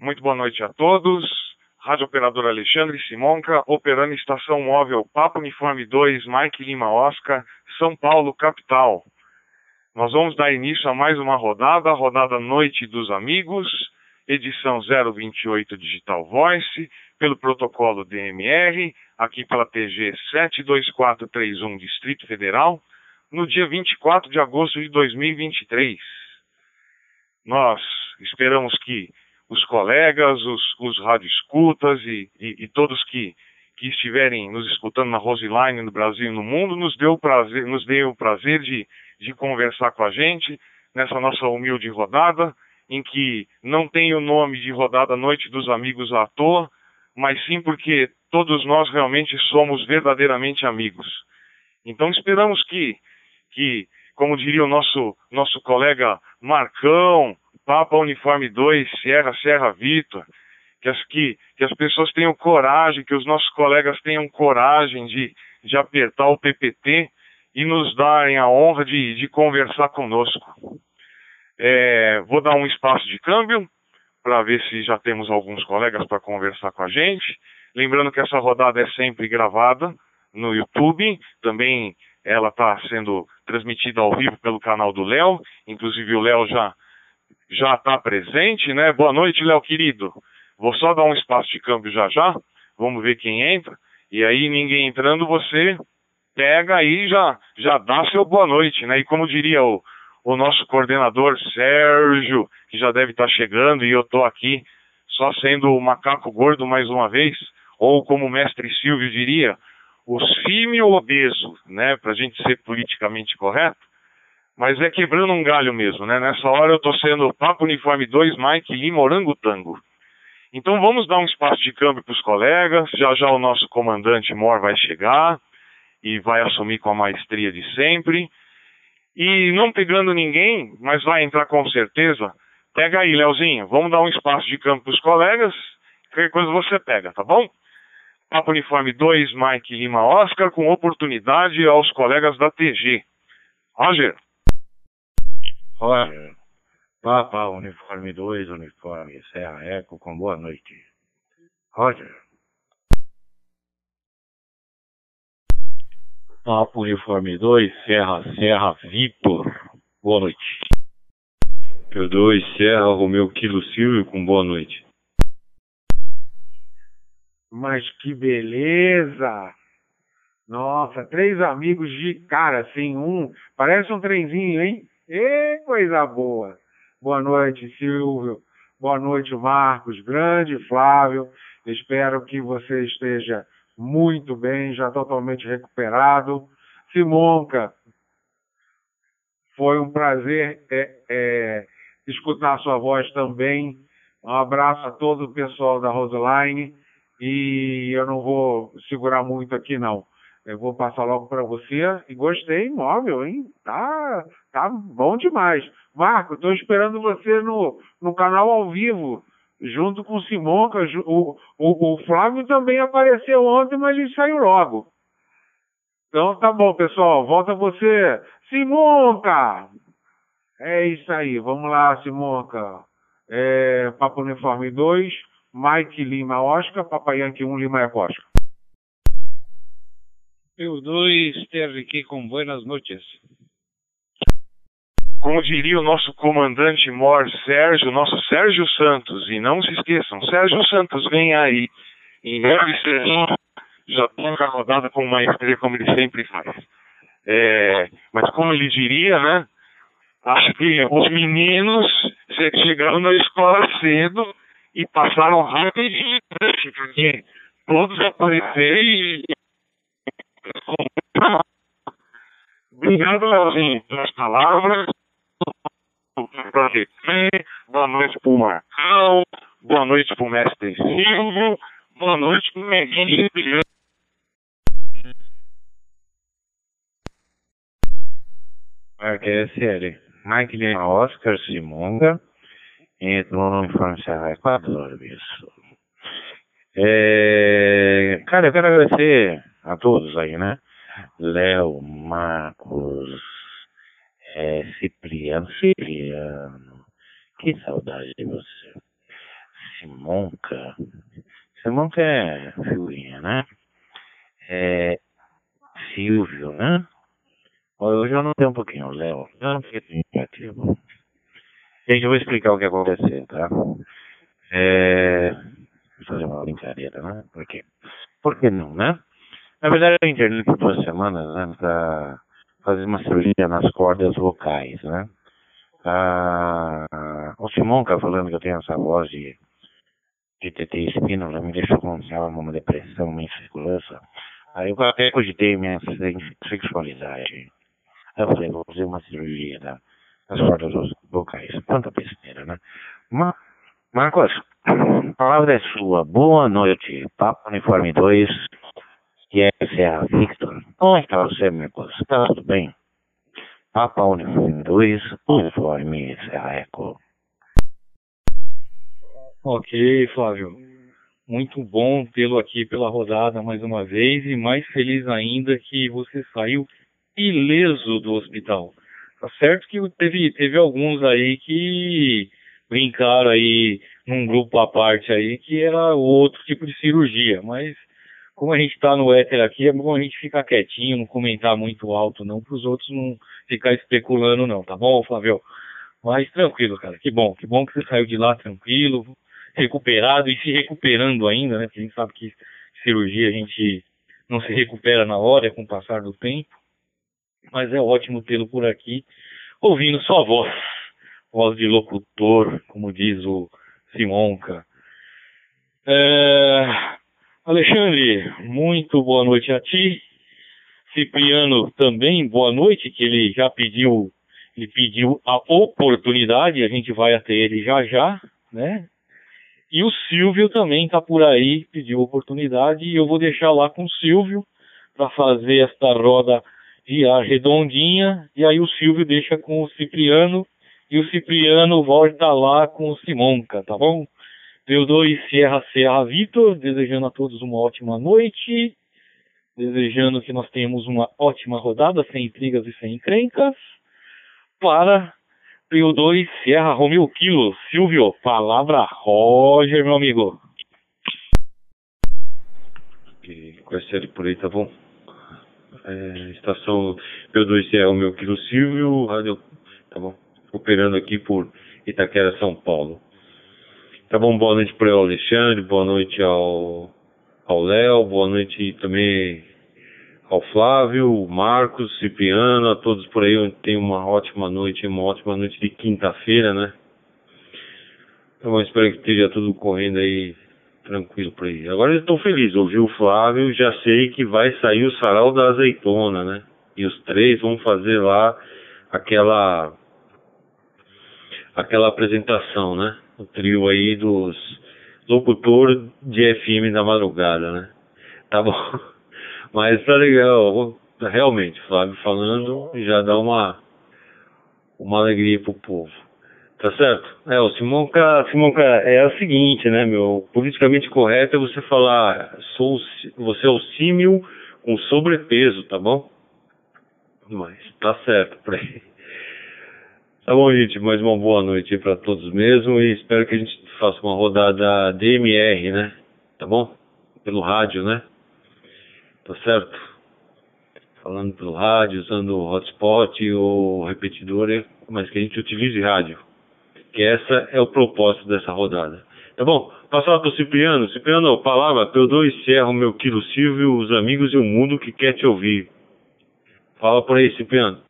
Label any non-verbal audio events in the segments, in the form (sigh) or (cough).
Muito boa noite a todos. Rádio Operador Alexandre Simonca, operando estação móvel Papo Uniforme 2, Mike Lima Oscar, São Paulo, capital. Nós vamos dar início a mais uma rodada, a rodada Noite dos Amigos, edição 028 Digital Voice, pelo protocolo DMR, aqui pela TG 72431 Distrito Federal, no dia 24 de agosto de 2023. Nós esperamos que os colegas, os, os radioescutas e, e, e todos que, que estiverem nos escutando na Roseline, no Brasil e no mundo, nos o prazer, nos dê o prazer de, de conversar com a gente nessa nossa humilde rodada, em que não tem o nome de rodada Noite dos Amigos à toa, mas sim porque todos nós realmente somos verdadeiramente amigos. Então esperamos que, que como diria o nosso, nosso colega Marcão, Papa Uniforme 2, Sierra, Serra Vitor, que as, que, que as pessoas tenham coragem, que os nossos colegas tenham coragem de, de apertar o PPT e nos darem a honra de, de conversar conosco. É, vou dar um espaço de câmbio para ver se já temos alguns colegas para conversar com a gente. Lembrando que essa rodada é sempre gravada no YouTube, também ela está sendo transmitida ao vivo pelo canal do Léo, inclusive o Léo já já está presente, né? Boa noite, Léo querido. Vou só dar um espaço de câmbio já já. Vamos ver quem entra. E aí, ninguém entrando, você pega aí já já dá seu boa noite, né? E como diria o, o nosso coordenador Sérgio, que já deve estar tá chegando, e eu estou aqui só sendo o macaco gordo mais uma vez, ou como o mestre Silvio diria, o símio obeso, né? Para a gente ser politicamente correto. Mas é quebrando um galho mesmo, né? Nessa hora eu estou sendo Papo Uniforme 2, Mike Lima, Orangotango. Então vamos dar um espaço de câmbio para os colegas. Já já o nosso comandante Mor vai chegar e vai assumir com a maestria de sempre. E não pegando ninguém, mas vai entrar com certeza. Pega aí, Leozinho. Vamos dar um espaço de câmbio para os colegas. Qualquer coisa você pega, tá bom? Papo Uniforme 2, Mike Lima Oscar, com oportunidade aos colegas da TG. Roger. Roger, Papa Uniforme 2, Uniforme Serra Eco, com boa noite. Roger. Papa Uniforme 2, Serra Serra Vitor, boa noite. P2, Serra Romeu Kilo Silvio, com boa noite. Mas que beleza! Nossa, três amigos de cara, assim, um. Parece um trenzinho, hein? E coisa boa. Boa noite, Silvio. Boa noite, Marcos. Grande Flávio. Espero que você esteja muito bem, já totalmente recuperado. Simonca, foi um prazer é, é, escutar sua voz também. Um abraço a todo o pessoal da Roseline. E eu não vou segurar muito aqui, não. Eu vou passar logo para você. E gostei, imóvel, hein? Tá, tá bom demais. Marco, estou esperando você no, no canal ao vivo, junto com o Simonca. O, o, o Flávio também apareceu ontem, mas ele saiu logo. Então tá bom, pessoal. Volta você. Simonca! É isso aí. Vamos lá, Simonca. É, Papo Uniforme 2, Mike Lima Oscar, Papai Yankee 1 Lima Eco Oscar. Eu dois TRQ com buenas noites. Como diria o nosso comandante Mor Sérgio, nosso Sérgio Santos, e não se esqueçam, Sérgio Santos vem aí, em breve já toca a rodada com maestria como ele sempre faz. É, mas como ele diria, né? Acho que os meninos chegaram na escola cedo e passaram rapidinho, né? porque todos apareceram e Obrigado, Leozinho, pelas palavras. Boa noite pro Marcão. Boa noite pro Mestre Silvio. Boa noite pro Medinho de RQSL. Mike Lima Oscar Simonga. Entrou no Serra Equador, isso. É, cara, eu quero agradecer a todos aí, né? Léo, Marcos, é, Cipriano, Cipriano, que saudade de você. Simonca. Simonca é figurinha, né? É Silvio, né? Hoje eu não tenho um pouquinho, Léo. Eu não fiquei significativo. Gente, eu vou explicar o que aconteceu, tá? É. Vou fazer uma brincadeira, né? Por quê? Por que não, né? Na verdade, eu internei por duas semanas, né? Pra fazer uma cirurgia nas cordas vocais, né? Ah, o Simão tá falando que eu tenho essa voz de, de TT espínola, me deixou com uma depressão, uma insegurança. Aí eu até cogitei minha sexualidade. Aí eu falei, vou fazer uma cirurgia da, das cordas vocais. Quanta besteira, né? Mas, Marcos, a palavra é sua. Boa noite. Papo Uniforme 2. E essa é a Victor. Como é que tá você, Marcos? Tá tudo bem? Papa Uniforme 2, Uniforme Serra Eco. Ok, Flávio. Muito bom tê-lo aqui pela rodada mais uma vez e mais feliz ainda que você saiu ileso do hospital. Tá certo que teve, teve alguns aí que brincaram aí num grupo à parte aí que era outro tipo de cirurgia, mas como a gente está no éter aqui, é bom a gente ficar quietinho, não comentar muito alto não, para os outros não ficar especulando não, tá bom, Flávio? Mas tranquilo, cara, que bom, que bom que você saiu de lá tranquilo, recuperado e se recuperando ainda, né? Porque a gente sabe que cirurgia a gente não se recupera na hora, é com o passar do tempo. Mas é ótimo tê-lo por aqui, ouvindo sua voz, voz de locutor, como diz o Simonca. É... Alexandre, muito boa noite a ti. Cipriano também, boa noite, que ele já pediu, ele pediu a oportunidade, a gente vai até ele já já, né? E o Silvio também está por aí, pediu oportunidade, e eu vou deixar lá com o Silvio para fazer esta roda de ar redondinha, e aí o Silvio deixa com o Cipriano, e o Cipriano volta lá com o Simonca, tá bom? P2 Sierra Serra Vitor, desejando a todos uma ótima noite, desejando que nós tenhamos uma ótima rodada, sem intrigas e sem encrencas, para P2 Sierra Romeo Kilo. Silvio, palavra Roger, meu amigo. Com esse por aí, tá bom? É, estação P2 Sierra Romeo Kilo Silvio, rádio, tá bom? Operando aqui por Itaquera, São Paulo. Tá bom, boa noite para o Alexandre, boa noite ao ao Léo, boa noite também ao Flávio, Marcos, Cipriano, a todos por aí, tem uma ótima noite, uma ótima noite de quinta-feira, né? Então espero que esteja tudo correndo aí tranquilo por aí. Agora eu estou feliz, ouvi o Flávio, já sei que vai sair o sarau da azeitona, né? E os três vão fazer lá aquela aquela apresentação, né? O trio aí dos locutor de FM da madrugada, né? Tá bom. (laughs) Mas tá legal, realmente, Flávio falando já dá uma uma alegria pro povo. Tá certo? É, o Simonca, Simonca é o seguinte, né, meu? Politicamente correto é você falar, sou, você é o símil com sobrepeso, tá bom? Mas tá certo por aí. Tá bom, gente, mais uma boa noite para todos mesmo e espero que a gente faça uma rodada DMR, né? Tá bom? Pelo rádio, né? Tá certo? Falando pelo rádio, usando hotspot ou repetidor, é, mas que a gente utilize rádio. Que essa é o propósito dessa rodada. Tá bom? Passar para o Cipriano. Cipriano, palavra, P2 Serra, meu quilo Silvio, os amigos e o mundo que quer te ouvir. Fala por aí, Cipriano.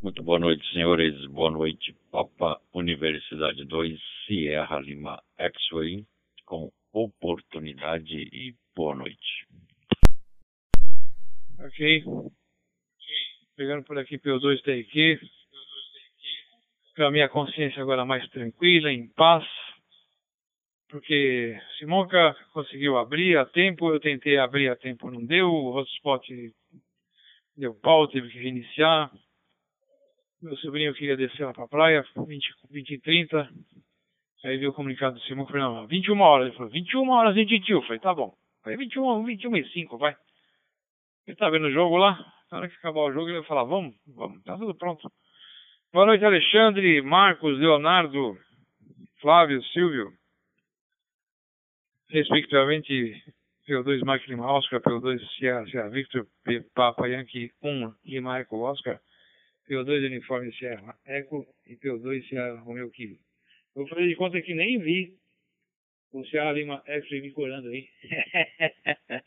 Muito boa noite, senhores. Boa noite, Papa Universidade 2, Sierra Lima X-Way, com oportunidade e boa noite. Ok. Pegando por aqui pelo 2 TQ. Para minha consciência agora mais tranquila, em paz. Porque Simonca conseguiu abrir a tempo, eu tentei abrir a tempo, não deu, o hotspot deu pau, teve que reiniciar meu sobrinho queria descer lá pra praia, 20, 20 e 30. Aí viu o comunicado do Simão, não, 21 horas. Ele falou, 21 horas e tio. Falei, tá bom. Falei, 21, 21 e 5, vai. Ele tá vendo o jogo lá. Na hora que acabar o jogo, ele vai falar, vamos, vamos, tá tudo pronto. Boa noite, Alexandre, Marcos, Leonardo, Flávio, Silvio, respectivamente P2 Mike Lima Oscar, P2 Sierra, Victor, P, Papa Yankee 1 Lima Eco Oscar, P2 Uniforme Sierra Eco e P2 Sierra Romeo Kilo. Eu falei de conta que nem vi o Sierra Lima X me corando aí. (laughs)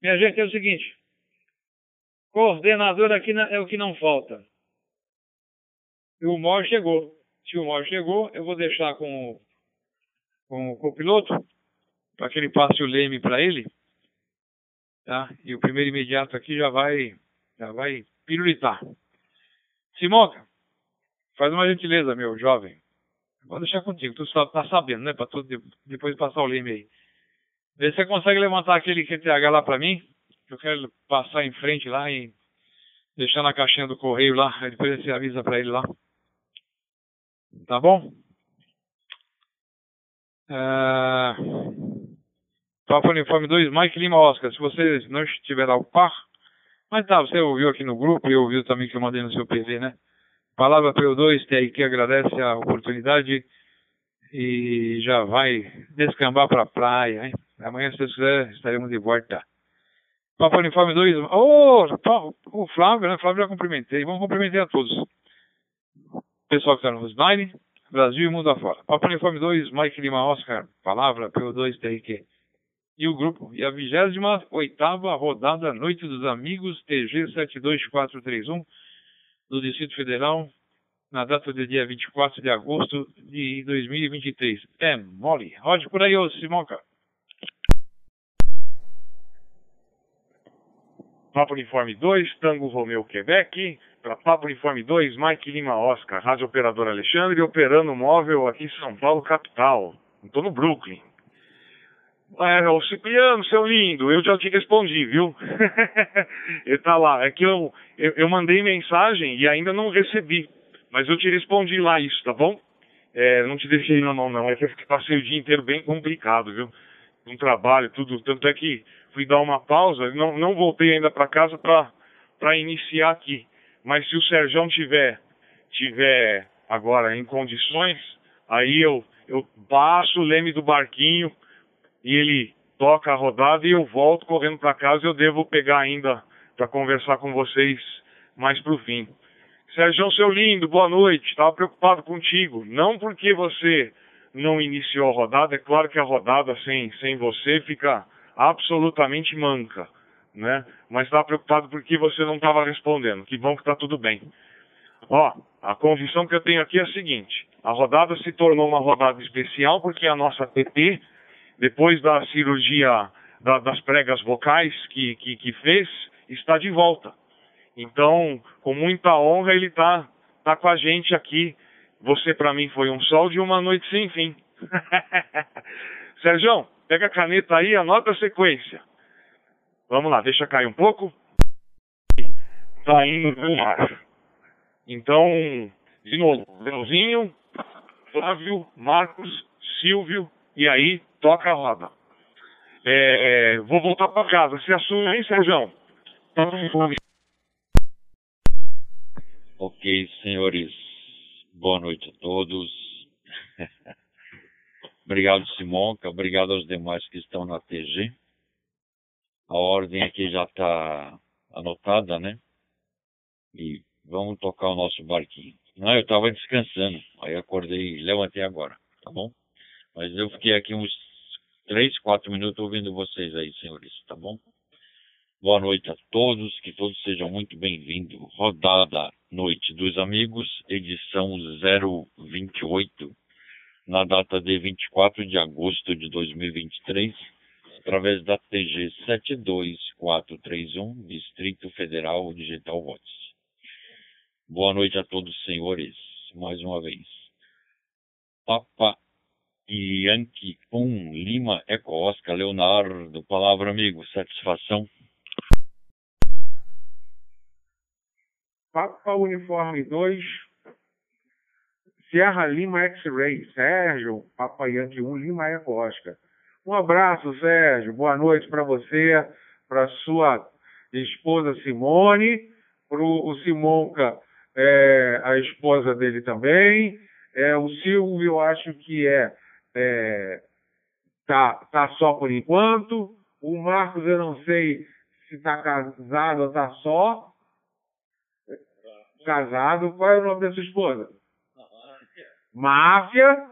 Minha gente, é o seguinte. Coordenador aqui é o que não falta. E o Mor chegou. Se o Mor chegou, eu vou deixar com, com o copiloto para que ele passe o leme para ele. Tá? E o primeiro imediato aqui já vai, já vai pirulitar. Simonca, faz uma gentileza, meu jovem. Vou deixar contigo, tu tá sabendo, né? Para tu depois passar o leme aí. Vê se você consegue levantar aquele QTH lá para mim. Que eu quero passar em frente lá e deixar na caixinha do correio lá. Aí depois você avisa para ele lá. Tá bom? É... Papo Uniforme 2, Mike Lima Oscar. Se você não estiver ao par, mas tá, você ouviu aqui no grupo e ouviu também que eu mandei no seu PV, né? Palavra PO2, TRQ agradece a oportunidade e já vai descambar para a praia, hein? Amanhã, se Deus quiser, estaremos de volta. Papo Uniforme 2, ô, oh, o Flávio, né? Flávio já cumprimentei. Vamos cumprimentar a todos. Pessoal que está no Slide, Brasil e mundo afora. Papo Uniforme 2, Mike Lima Oscar, palavra PO2 TRQ e o grupo. E a 28 rodada Noite dos Amigos TG 72431 do Distrito Federal, na data do dia 24 de agosto de 2023. É mole. Rode por aí, ô Simonca. Papo Uniforme 2, Tango Romeu, Quebec. Para Papo Uniforme 2, Mike Lima Oscar, Rádio Operador Alexandre, operando móvel aqui em São Paulo, capital. Estou no Brooklyn. É, o Cipriano, seu lindo, eu já te respondi, viu? (laughs) Ele tá lá. É que eu, eu, eu, mandei mensagem e ainda não recebi. Mas eu te respondi lá isso, tá bom? É, não te deixei na mão, não. É que passei o dia inteiro bem complicado, viu? Um trabalho, tudo. Tanto é que fui dar uma pausa, não, não voltei ainda para casa para iniciar aqui. Mas se o Sérgio tiver, tiver agora em condições, aí eu, eu passo o leme do barquinho e ele toca a rodada e eu volto correndo para casa e eu devo pegar ainda para conversar com vocês mais pro fim. Sérgio, seu lindo, boa noite. Estava preocupado contigo. Não porque você não iniciou a rodada, é claro que a rodada sem, sem você fica absolutamente manca, né? Mas estava preocupado porque você não estava respondendo. Que bom que está tudo bem. Ó, a convicção que eu tenho aqui é a seguinte: a rodada se tornou uma rodada especial porque a nossa PT depois da cirurgia da, das pregas vocais que, que, que, fez, está de volta. Então, com muita honra, ele está tá com a gente aqui. Você, para mim, foi um sol de uma noite sem fim. (laughs) Sérgio, pega a caneta aí, anota a sequência. Vamos lá, deixa cair um pouco. Tá indo no ar. Então, de novo, Leozinho, Flávio, Marcos, Silvio, e aí toca a roda. É, é, vou voltar para casa. Se assume aí, Sérgio. Ok, senhores. Boa noite a todos. (laughs) obrigado, Simonca. Obrigado aos demais que estão na TG. A ordem aqui já está anotada, né? E vamos tocar o nosso barquinho. Não, eu estava descansando. Aí acordei levantei agora, tá bom? Mas eu fiquei aqui uns três, quatro minutos ouvindo vocês aí, senhores, tá bom? Boa noite a todos, que todos sejam muito bem-vindos. Rodada Noite dos Amigos, edição 028, na data de 24 de agosto de 2023, através da TG 72431, Distrito Federal Digital Voice. Boa noite a todos, senhores, mais uma vez. Papa Yankee 1, Lima, Eco Oscar, Leonardo, palavra amigo, satisfação. Papa Uniforme 2, Sierra Lima X-Ray, Sérgio, Papa Yankee 1, Lima Eco Oscar. Um abraço, Sérgio, boa noite para você, para sua esposa Simone, para o Simonca, é, a esposa dele também, É, o Silvio, eu acho que é, é tá, tá só por enquanto. O Marcos, eu não sei se está casado ou está só. Casado. Qual é o nome da sua esposa? Máfia.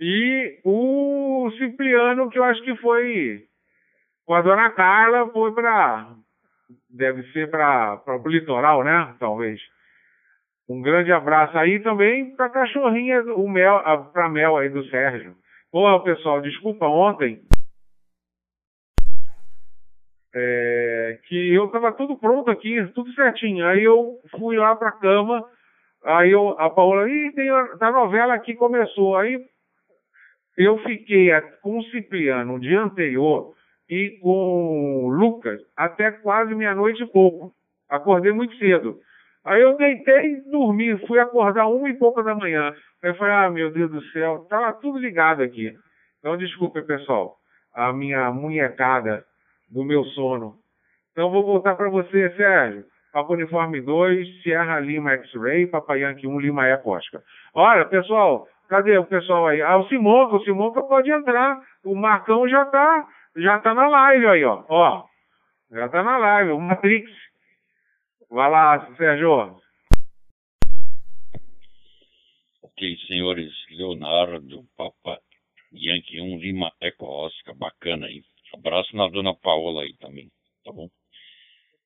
E o Cipriano, que eu acho que foi com a dona Carla, foi para. Deve ser para o litoral, né? Talvez. Um grande abraço aí também para a cachorrinha, o Mel, para Mel aí do Sérgio. Pô, pessoal, desculpa ontem. É, que eu estava tudo pronto aqui, tudo certinho. Aí eu fui lá para a cama, aí eu, a Paula, ih, tem a, a novela aqui começou. Aí eu fiquei com o Cipriano no dia anterior e com o Lucas até quase meia-noite e pouco. Acordei muito cedo. Aí eu deitei e dormi, fui acordar uma e pouca da manhã. Aí eu falei, ah, meu Deus do céu, tava tudo ligado aqui. Então, desculpe, pessoal, a minha munhecada do meu sono. Então, vou voltar para você, Sérgio. Papa Uniforme 2, Sierra Lima X-Ray, Papai Yankee 1, Lima Eco Oscar. Olha, pessoal, cadê o pessoal aí? Ah, o Simonca, o Simonca pode entrar. O Marcão já tá, já tá na live aí, ó. Ó, já tá na live, o Matrix. Vai lá, Sérgio. Ok, senhores, Leonardo, Papa Yankee 1, Lima Eco Oscar, bacana aí. Abraço na dona Paola aí também, tá bom?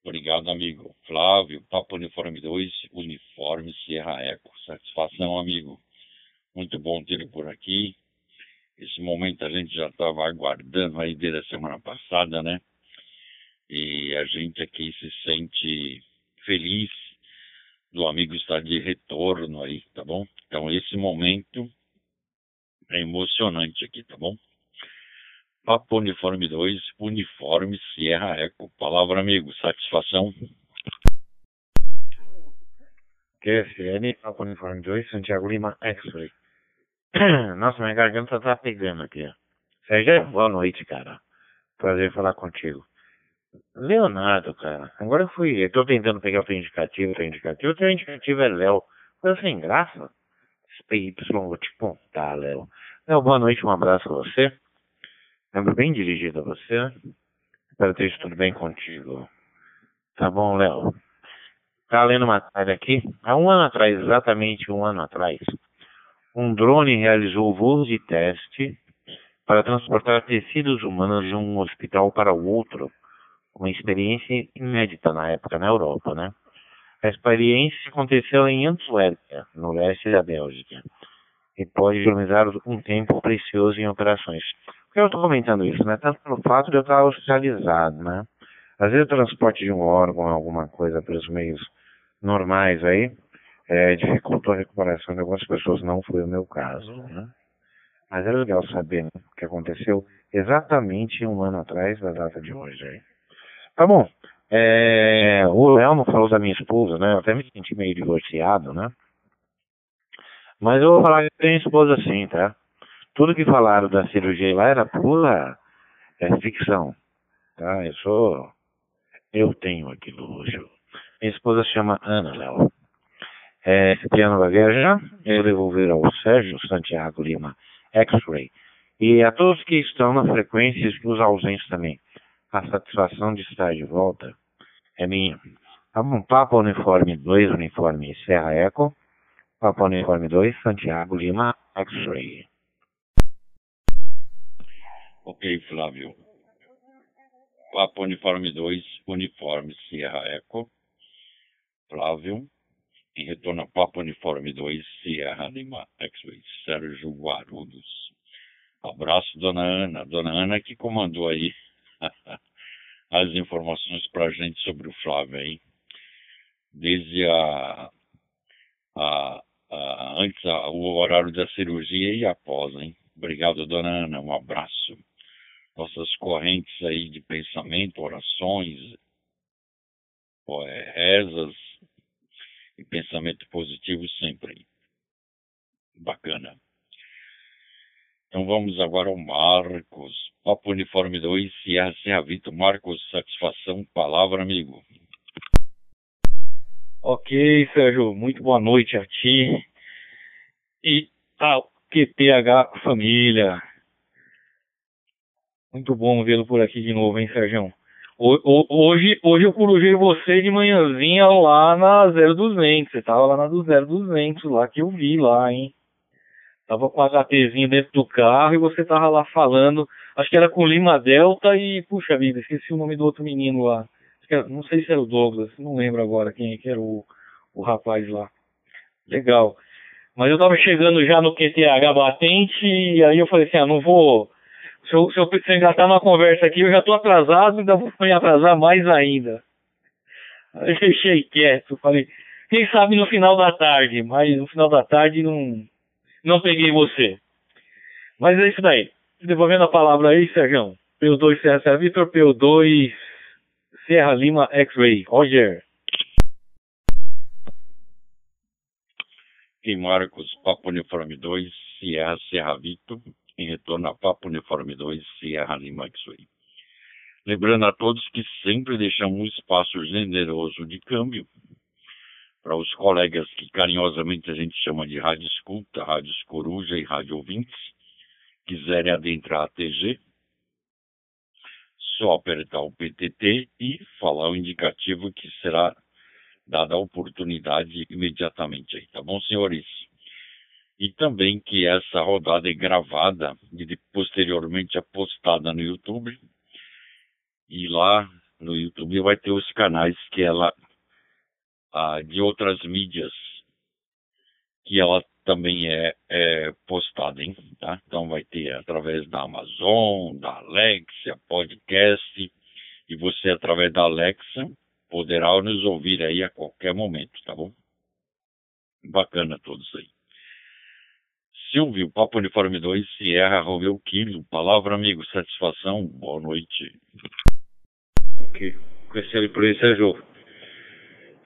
Obrigado, amigo. Flávio, Papa Uniforme 2, Uniforme Sierra Eco. Satisfação, amigo. Muito bom tê-lo por aqui. Esse momento a gente já estava aguardando aí desde a semana passada, né? E a gente aqui se sente feliz do amigo estar de retorno aí, tá bom? Então esse momento é emocionante aqui, tá bom? Papo Uniforme 2, Uniforme Sierra Eco. Palavra, amigo. Satisfação. QFN, Papo Uniforme 2, Santiago Lima, X-Ray. (clears throat) Nossa, minha garganta tá pegando aqui. Sérgio, boa noite, cara. Prazer falar contigo. Leonardo, cara. Agora eu fui. Eu tô tentando pegar o teu indicativo, teu indicativo. O teu indicativo é Léo. Coisa sem graça. PY, vou te contar, Léo. Léo, boa noite, um abraço a você. Lembro bem dirigido a você. Espero ter tudo bem contigo. Tá bom, Léo? Tá lendo uma matéria aqui. Há um ano atrás, exatamente um ano atrás, um drone realizou voos de teste para transportar tecidos humanos de um hospital para o outro uma experiência inédita na época na Europa, né? A experiência aconteceu em Antuérpia, no leste da Bélgica, e pode economizar um tempo precioso em operações. Por que eu estou comentando isso? Né? Tanto pelo fato de eu estar hospitalizado, né? Às vezes o transporte de um órgão, alguma coisa pelos meios normais aí, é, dificultou a recuperação de algumas pessoas, não foi o meu caso, né? Mas é legal saber né, o que aconteceu exatamente um ano atrás da data de hoje aí. Tá bom. É, o Léo não falou da minha esposa, né? Eu até me senti meio divorciado, né? Mas eu vou falar que tem esposa sim, tá? Tudo que falaram da cirurgia lá era pura é, ficção, tá? Eu sou... Eu tenho aquilo luxo. Minha esposa se chama Ana, Léo. É, Cipriano vai eu devolver ao Sérgio Santiago Lima X-Ray. E a todos que estão na frequência e os ausentes também a satisfação de estar de volta é minha. Tá Papa Uniforme 2, Uniforme Serra Eco. Papa Uniforme 2, Santiago Lima, X-Ray. Ok, Flávio. Papa Uniforme 2, Uniforme Sierra Eco. Flávio. Em retorno a Papa Uniforme 2, Sierra Lima, X-Ray. Sérgio Guarulhos. Abraço, dona Ana. Dona Ana que comandou aí (laughs) as informações para a gente sobre o Flávio aí. Desde a, a, a antes a, o horário da cirurgia e após, hein? Obrigado, dona Ana. Um abraço. Nossas correntes aí de pensamento, orações, é, rezas e pensamento positivo sempre. Bacana. Então vamos agora ao Marcos. Papo Uniforme 2, Sierra Serra Vitor. Marcos, satisfação, palavra, amigo. Ok, Sérgio, muito boa noite a ti. e a QTH Família. Muito bom vê-lo por aqui de novo, hein, Sérgio? Hoje, hoje eu corujei você de manhãzinha lá na 0200. Você tava lá na do 0200, lá que eu vi lá, hein? Tava com a HTzinho dentro do carro e você tava lá falando. Acho que era com Lima Delta e, puxa vida, esqueci o nome do outro menino lá. Era, não sei se era o Douglas, não lembro agora quem que era o, o rapaz lá. Legal. Mas eu tava chegando já no QTH batente e aí eu falei assim, ah, não vou se eu, se eu, se tá numa conversa aqui, eu já tô atrasado, ainda vou me atrasar mais ainda. Aí deixei quieto, falei, quem sabe no final da tarde, mas no final da tarde não, não peguei você. Mas é isso daí. Devolvendo a palavra aí, Sérgio. P2 Serra Serra Vitor, P2 Serra Lima X-Ray. Roger. E Marcos, Papo Uniforme 2, Sierra Serra Vitor em retorno a Papo Uniforme 2, Sierra Lima X-Ray. Lembrando a todos que sempre deixamos um espaço generoso de câmbio para os colegas que carinhosamente a gente chama de rádio escuta, rádios coruja e rádio ouvintes, quiserem adentrar a TG, só apertar o PTT e falar o indicativo que será dada a oportunidade imediatamente aí, tá bom, senhores? e também que essa rodada é gravada e posteriormente é postada no YouTube. E lá no YouTube vai ter os canais que ela ah, de outras mídias que ela também é, é postada, hein? Tá? Então vai ter através da Amazon, da Alexa, podcast, e você através da Alexa poderá nos ouvir aí a qualquer momento, tá bom? Bacana todos aí. Silvio, Papo Uniforme 2, Sierra Romeu Kilo. Palavra, amigo, satisfação, boa noite. Ok, QSL por aí, Sérgio.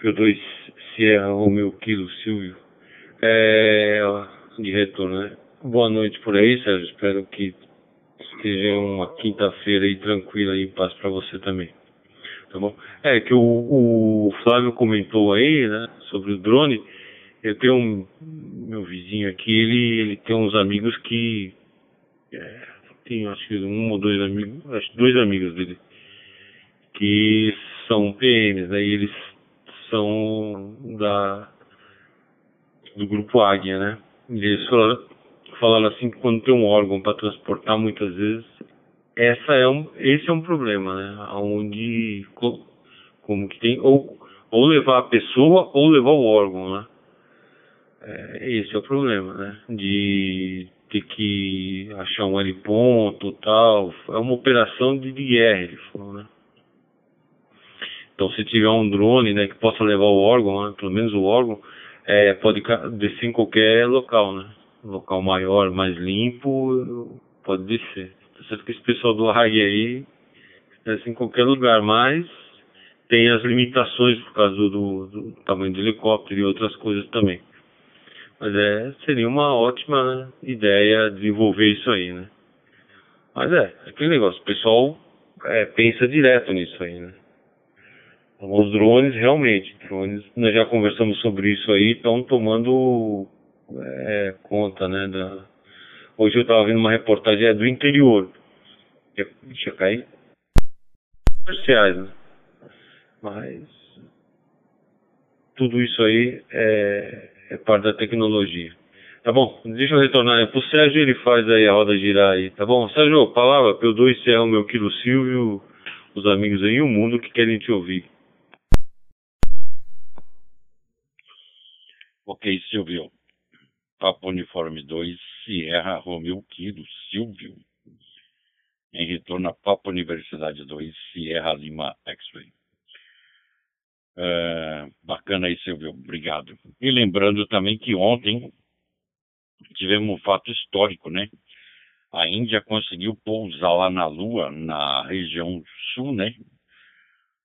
P2, Sierra Romeu Kilo, Silvio. É, de retorno, né? Boa noite por aí, Sérgio. Espero que esteja uma quinta-feira aí tranquila e em paz para você também. Tá bom? É que o, o Flávio comentou aí, né, sobre o drone. Eu tenho um meu vizinho aqui, ele, ele tem uns amigos que é, tem acho que um ou dois amigos, acho dois amigos dele que são PMs, né, eles são da do grupo Águia, né? Eles falaram, falaram assim que quando tem um órgão para transportar muitas vezes, essa é um, esse é um problema, né? Onde como que tem ou ou levar a pessoa ou levar o órgão, né? É, esse é o problema, né? De ter que achar um L ponto tal. É uma operação de guerra, ele falou, né? Então se tiver um drone, né, que possa levar o órgão, né, pelo menos o órgão, é, pode descer em qualquer local, né? Local maior, mais limpo, pode descer. Tá certo que esse pessoal do RAG aí desce em qualquer lugar, mas tem as limitações por causa do, do, do tamanho do helicóptero e outras coisas também. Mas é, seria uma ótima ideia desenvolver isso aí, né? Mas é, aquele negócio, o pessoal é, pensa direto nisso aí, né? Os drones, realmente, drones, nós já conversamos sobre isso aí, estão tomando é, conta, né? Da... Hoje eu estava vendo uma reportagem é, do interior. Deixa cair. Comerciais, né? Mas tudo isso aí é, é parte da tecnologia. Tá bom? Deixa eu retornar pro Sérgio, ele faz aí a roda girar aí, tá bom? Sérgio, palavra, P2 é o meu quilo Silvio, os amigos aí, o mundo que querem te ouvir. Ok, Silvio. Papo Uniforme 2, Sierra Romeu Quilo, Silvio. Em retorno a Papo Universidade 2, Sierra Lima X-Ray. É, bacana aí, Silvio. Obrigado. E lembrando também que ontem tivemos um fato histórico, né? A Índia conseguiu pousar lá na Lua, na região sul, né?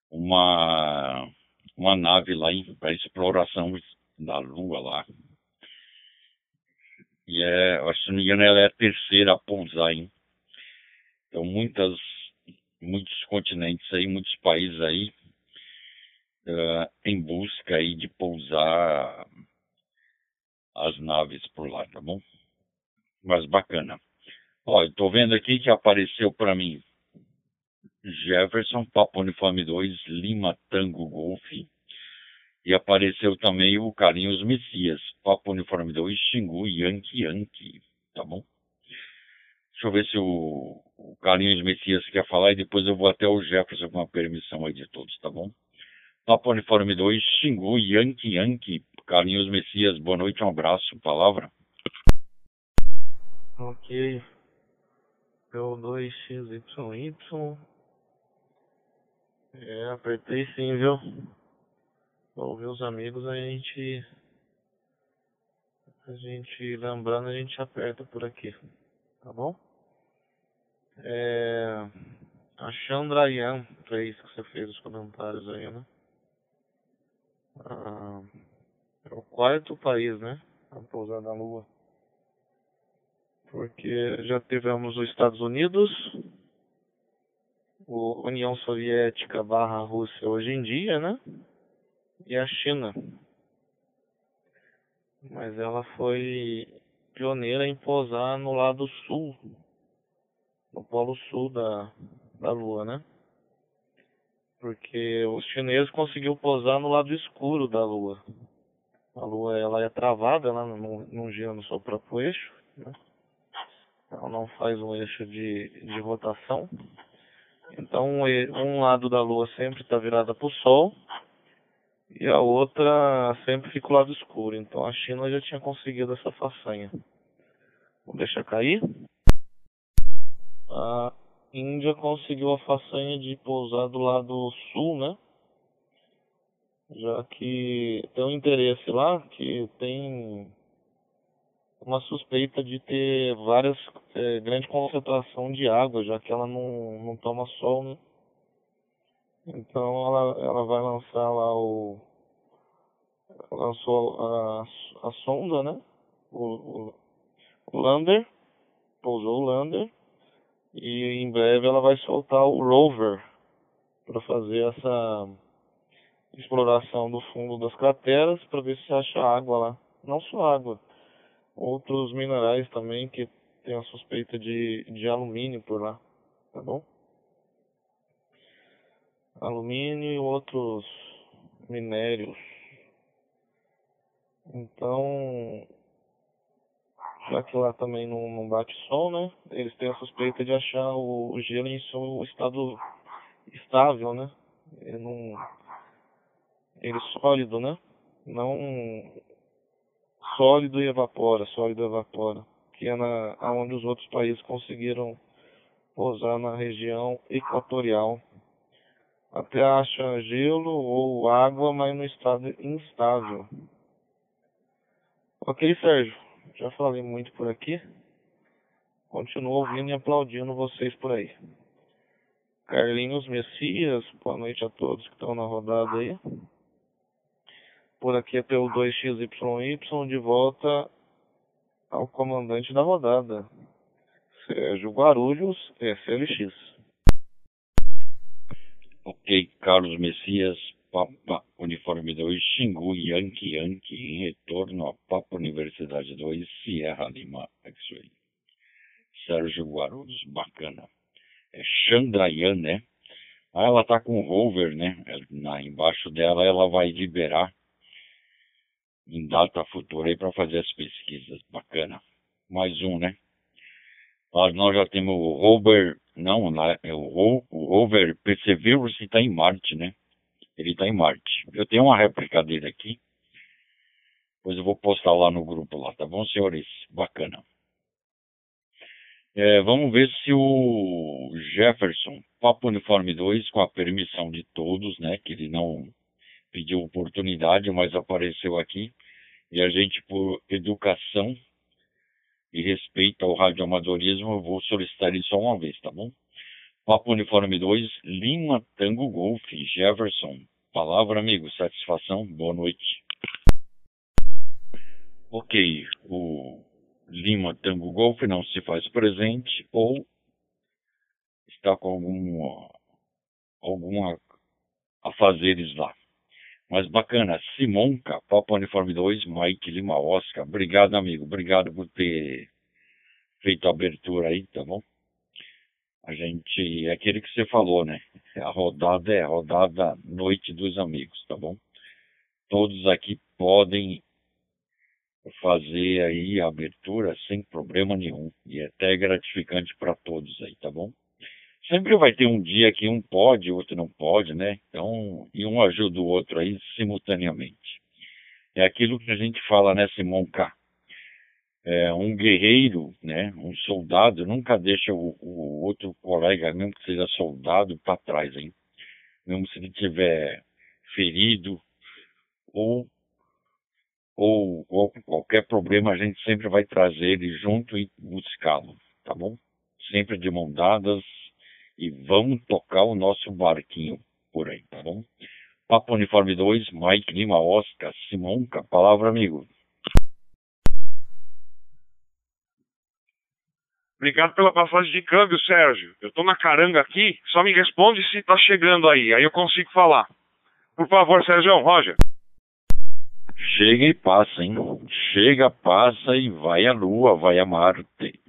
Uma, uma nave lá para exploração da Lua lá. E é, se não me engano, ela é a terceira a pousar, hein? Então, muitas, muitos continentes aí, muitos países aí uh, em busca aí de pousar as naves por lá, tá bom? Mas bacana. Ó, eu tô vendo aqui que apareceu para mim Jefferson, Papo Uniforme 2, Lima Tango Golf. E apareceu também o Carinhos Messias, Papo Uniforme 2, Xingu Yankee Yankee, tá bom? Deixa eu ver se o, o Carlinhos Messias quer falar e depois eu vou até o Jefferson com a permissão aí de todos, tá bom? Papo Uniforme 2, Xingu, Yankee, Yankee, Carlinhos Messias, boa noite, um abraço, palavra. Ok. Pelo 2XYY. É, apertei sim, viu? Ouvir os amigos, a gente. A gente, lembrando, a gente aperta por aqui. Tá bom? É. A Chandrayaan 3 que você fez os comentários aí, né? Ah, é o quarto país, né? A pousar na Lua. Porque já tivemos os Estados Unidos, a União Soviética barra Rússia hoje em dia, né? E a China. Mas ela foi pioneira em pousar no lado sul, no polo sul da, da Lua, né? Porque os chineses conseguiram pousar no lado escuro da Lua. A Lua ela é travada, ela não, não gira no seu próprio eixo, né? Ela não faz um eixo de, de rotação. Então um lado da Lua sempre está virada para o Sol e a outra sempre fica o lado escuro. Então a China já tinha conseguido essa façanha. Vou deixar cair. A Índia conseguiu a façanha de pousar do lado sul, né? Já que tem um interesse lá que tem uma suspeita de ter várias é, grande concentração de água, já que ela não, não toma sol, né? Então ela, ela vai lançar lá o lançou a, a sonda, né? O, o, o lander, pousou o lander e em breve ela vai soltar o rover para fazer essa exploração do fundo das crateras para ver se acha água lá. Não só água, outros minerais também que tem a suspeita de, de alumínio por lá, tá bom? Alumínio e outros minérios. Então, já que lá também não, não bate sol, né? Eles têm a suspeita de achar o, o gelo em seu estado estável, né? Ele não. Ele sólido, né? Não sólido e evapora, sólido e evapora. Que é na, onde os outros países conseguiram pousar na região equatorial. Até acha gelo ou água, mas no estado instável. Ok, Sérgio. Já falei muito por aqui. Continuo ouvindo e aplaudindo vocês por aí. Carlinhos Messias, boa noite a todos que estão na rodada aí. Por aqui é pelo 2XYY, de volta ao comandante da rodada, Sérgio Guarulhos, SLX. Ok, Carlos Messias, Papa Uniforme 2, Xingu Yankee Yankee, em retorno a Papa Universidade 2, Sierra Lima X-Ray. Sérgio Guarulhos, bacana. É Chandrayaan, né? Ah, ela tá com rover, né? Na, embaixo dela ela vai liberar em data futura aí para fazer as pesquisas. Bacana. Mais um, né? Nós, já temos o rover, não, é o, o rover Perseverance está em Marte, né? Ele está em Marte. Eu tenho uma réplica dele aqui. Depois eu vou postar lá no grupo lá, tá bom, senhores? Bacana. É, vamos ver se o Jefferson, Papo Uniforme 2, com a permissão de todos, né? Que ele não pediu oportunidade, mas apareceu aqui. E a gente, por educação e respeito ao radioamadorismo, eu vou solicitar isso só uma vez, tá bom? Papo Uniforme 2, Lima Tango Golf, Jefferson. Palavra, amigo. Satisfação. Boa noite. Ok. O Lima Tango Golf não se faz presente ou está com algum, alguma afazeres lá. Mas bacana, Simonca, Papa Uniforme 2, Mike Lima Oscar. Obrigado, amigo. Obrigado por ter feito a abertura aí, tá bom? A gente, é aquele que você falou, né? A rodada é a rodada Noite dos Amigos, tá bom? Todos aqui podem fazer aí a abertura sem problema nenhum. E é até gratificante para todos aí, tá bom? Sempre vai ter um dia que um pode, outro não pode, né? Então, e um ajuda o outro aí simultaneamente. É aquilo que a gente fala, né, Simon K. É, um guerreiro, né, um soldado, nunca deixa o, o outro colega, mesmo que seja soldado, para trás, hein? Mesmo se ele tiver ferido ou, ou, ou qualquer problema, a gente sempre vai trazer ele junto e buscá-lo, tá bom? Sempre de mão dadas, e vamos tocar o nosso barquinho por aí, tá bom? Papo Uniforme 2, Mike Lima Oscar, Simonca, palavra amigo. Obrigado pela passagem de câmbio, Sérgio. Eu tô na caranga aqui, só me responde se tá chegando aí, aí eu consigo falar. Por favor, Sérgio, Roger. Chega e passa, hein? Chega, passa e vai à Lua, vai a Marte.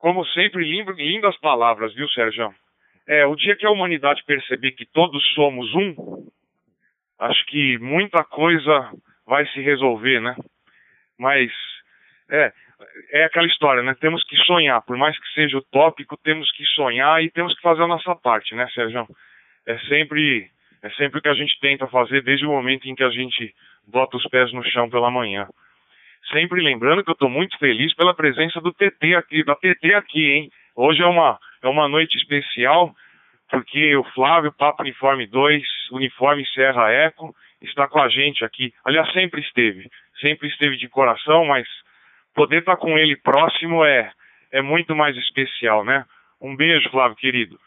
Como sempre, lindas palavras, viu, Sérgio? É, o dia que a humanidade perceber que todos somos um, acho que muita coisa vai se resolver, né? Mas é, é aquela história, né? Temos que sonhar, por mais que seja utópico, temos que sonhar e temos que fazer a nossa parte, né, Sérgio? É sempre, é sempre o que a gente tenta fazer desde o momento em que a gente bota os pés no chão pela manhã. Sempre lembrando que eu estou muito feliz pela presença do TT aqui, da TT aqui, hein? Hoje é uma, é uma noite especial, porque o Flávio, Papo Uniforme 2, Uniforme Serra Eco, está com a gente aqui. Aliás, sempre esteve, sempre esteve de coração, mas poder estar com ele próximo é, é muito mais especial, né? Um beijo, Flávio, querido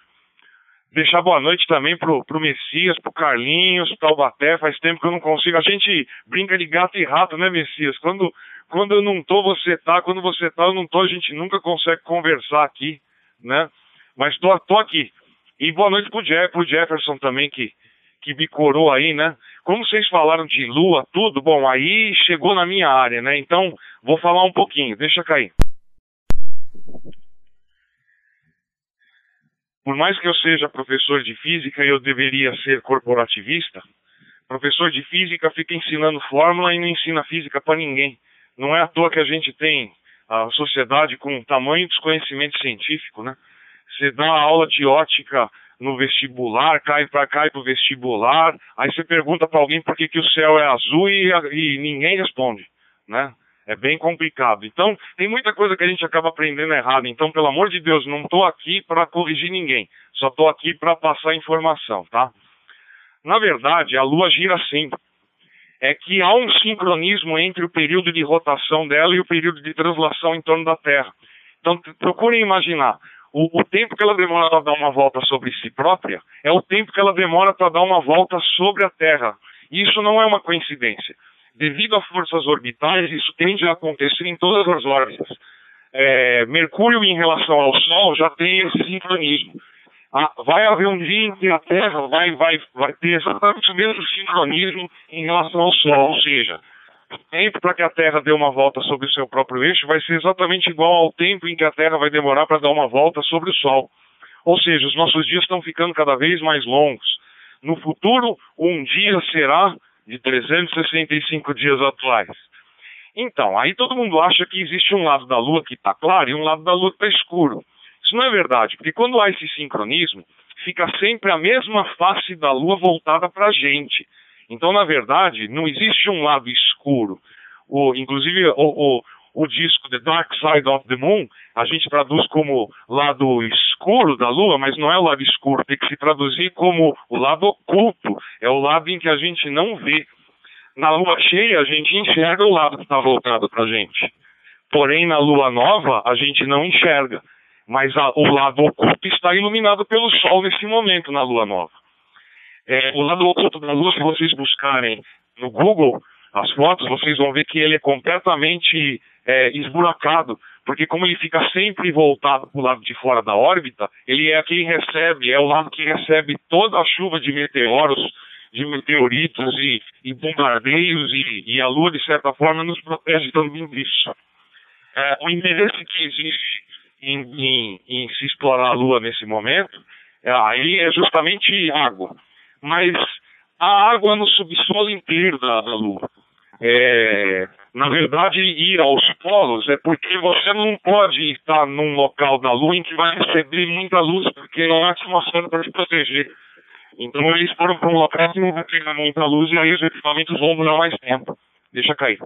deixar boa noite também pro, pro Messias, pro Carlinhos, pro Taubaté, faz tempo que eu não consigo. A gente brinca de gato e rato, né, Messias? Quando, quando eu não tô, você tá, quando você tá, eu não tô, a gente nunca consegue conversar aqui, né? Mas tô, tô aqui. E boa noite pro, Jeff, pro Jefferson também, que, que bicorou aí, né? Como vocês falaram de lua, tudo, bom, aí chegou na minha área, né? Então, vou falar um pouquinho, deixa cair. Por mais que eu seja professor de física e eu deveria ser corporativista, professor de física fica ensinando fórmula e não ensina física para ninguém. Não é à toa que a gente tem a sociedade com tamanho desconhecimento científico, né? Você dá aula de ótica no vestibular, cai para cai pro vestibular, aí você pergunta para alguém por que, que o céu é azul e, e ninguém responde, né? É bem complicado. Então, tem muita coisa que a gente acaba aprendendo errado. Então, pelo amor de Deus, não estou aqui para corrigir ninguém. Só estou aqui para passar informação, tá? Na verdade, a Lua gira assim. É que há um sincronismo entre o período de rotação dela e o período de translação em torno da Terra. Então, procurem imaginar. O, o tempo que ela demora para dar uma volta sobre si própria é o tempo que ela demora para dar uma volta sobre a Terra. E isso não é uma coincidência devido a forças orbitais, isso tende a acontecer em todas as órbitas. É, Mercúrio, em relação ao Sol, já tem esse sincronismo. Ah, vai haver um dia em que a Terra vai, vai, vai ter exatamente o mesmo sincronismo em relação ao Sol, ou seja, o tempo para que a Terra dê uma volta sobre o seu próprio eixo vai ser exatamente igual ao tempo em que a Terra vai demorar para dar uma volta sobre o Sol. Ou seja, os nossos dias estão ficando cada vez mais longos. No futuro, um dia será de 365 dias atuais. Então, aí todo mundo acha que existe um lado da Lua que está claro e um lado da Lua que está escuro. Isso não é verdade, porque quando há esse sincronismo, fica sempre a mesma face da Lua voltada para a gente. Então, na verdade, não existe um lado escuro. O, inclusive, o, o, o disco The Dark Side of the Moon, a gente traduz como lado escuro da Lua, mas não é o lado escuro, tem que se traduzir como o lado oculto, é o lado em que a gente não vê. Na Lua cheia, a gente enxerga o lado que está voltado para a gente. Porém, na Lua nova, a gente não enxerga. Mas a, o lado oculto está iluminado pelo Sol nesse momento na Lua nova. É, o lado oculto da Lua, se vocês buscarem no Google as fotos, vocês vão ver que ele é completamente é, esburacado, porque como ele fica sempre voltado para o lado de fora da órbita, ele é quem recebe, é o lado que recebe toda a chuva de meteoros, de meteoritos e, e bombardeios, e, e, a Lua, de certa forma, nos protege também disso. É, o interesse que existe em, em, em, se explorar a Lua nesse momento, é, aí é justamente água. Mas a água no subsolo inteiro da, da Lua. É, na verdade, ir aos polos é porque você não pode estar num local da Lua em que vai receber muita luz, porque não há atmosfera para te proteger. Então eles foram para um local que não vai pegar muita luz e aí os equipamentos vão durar mais tempo. Deixa cair.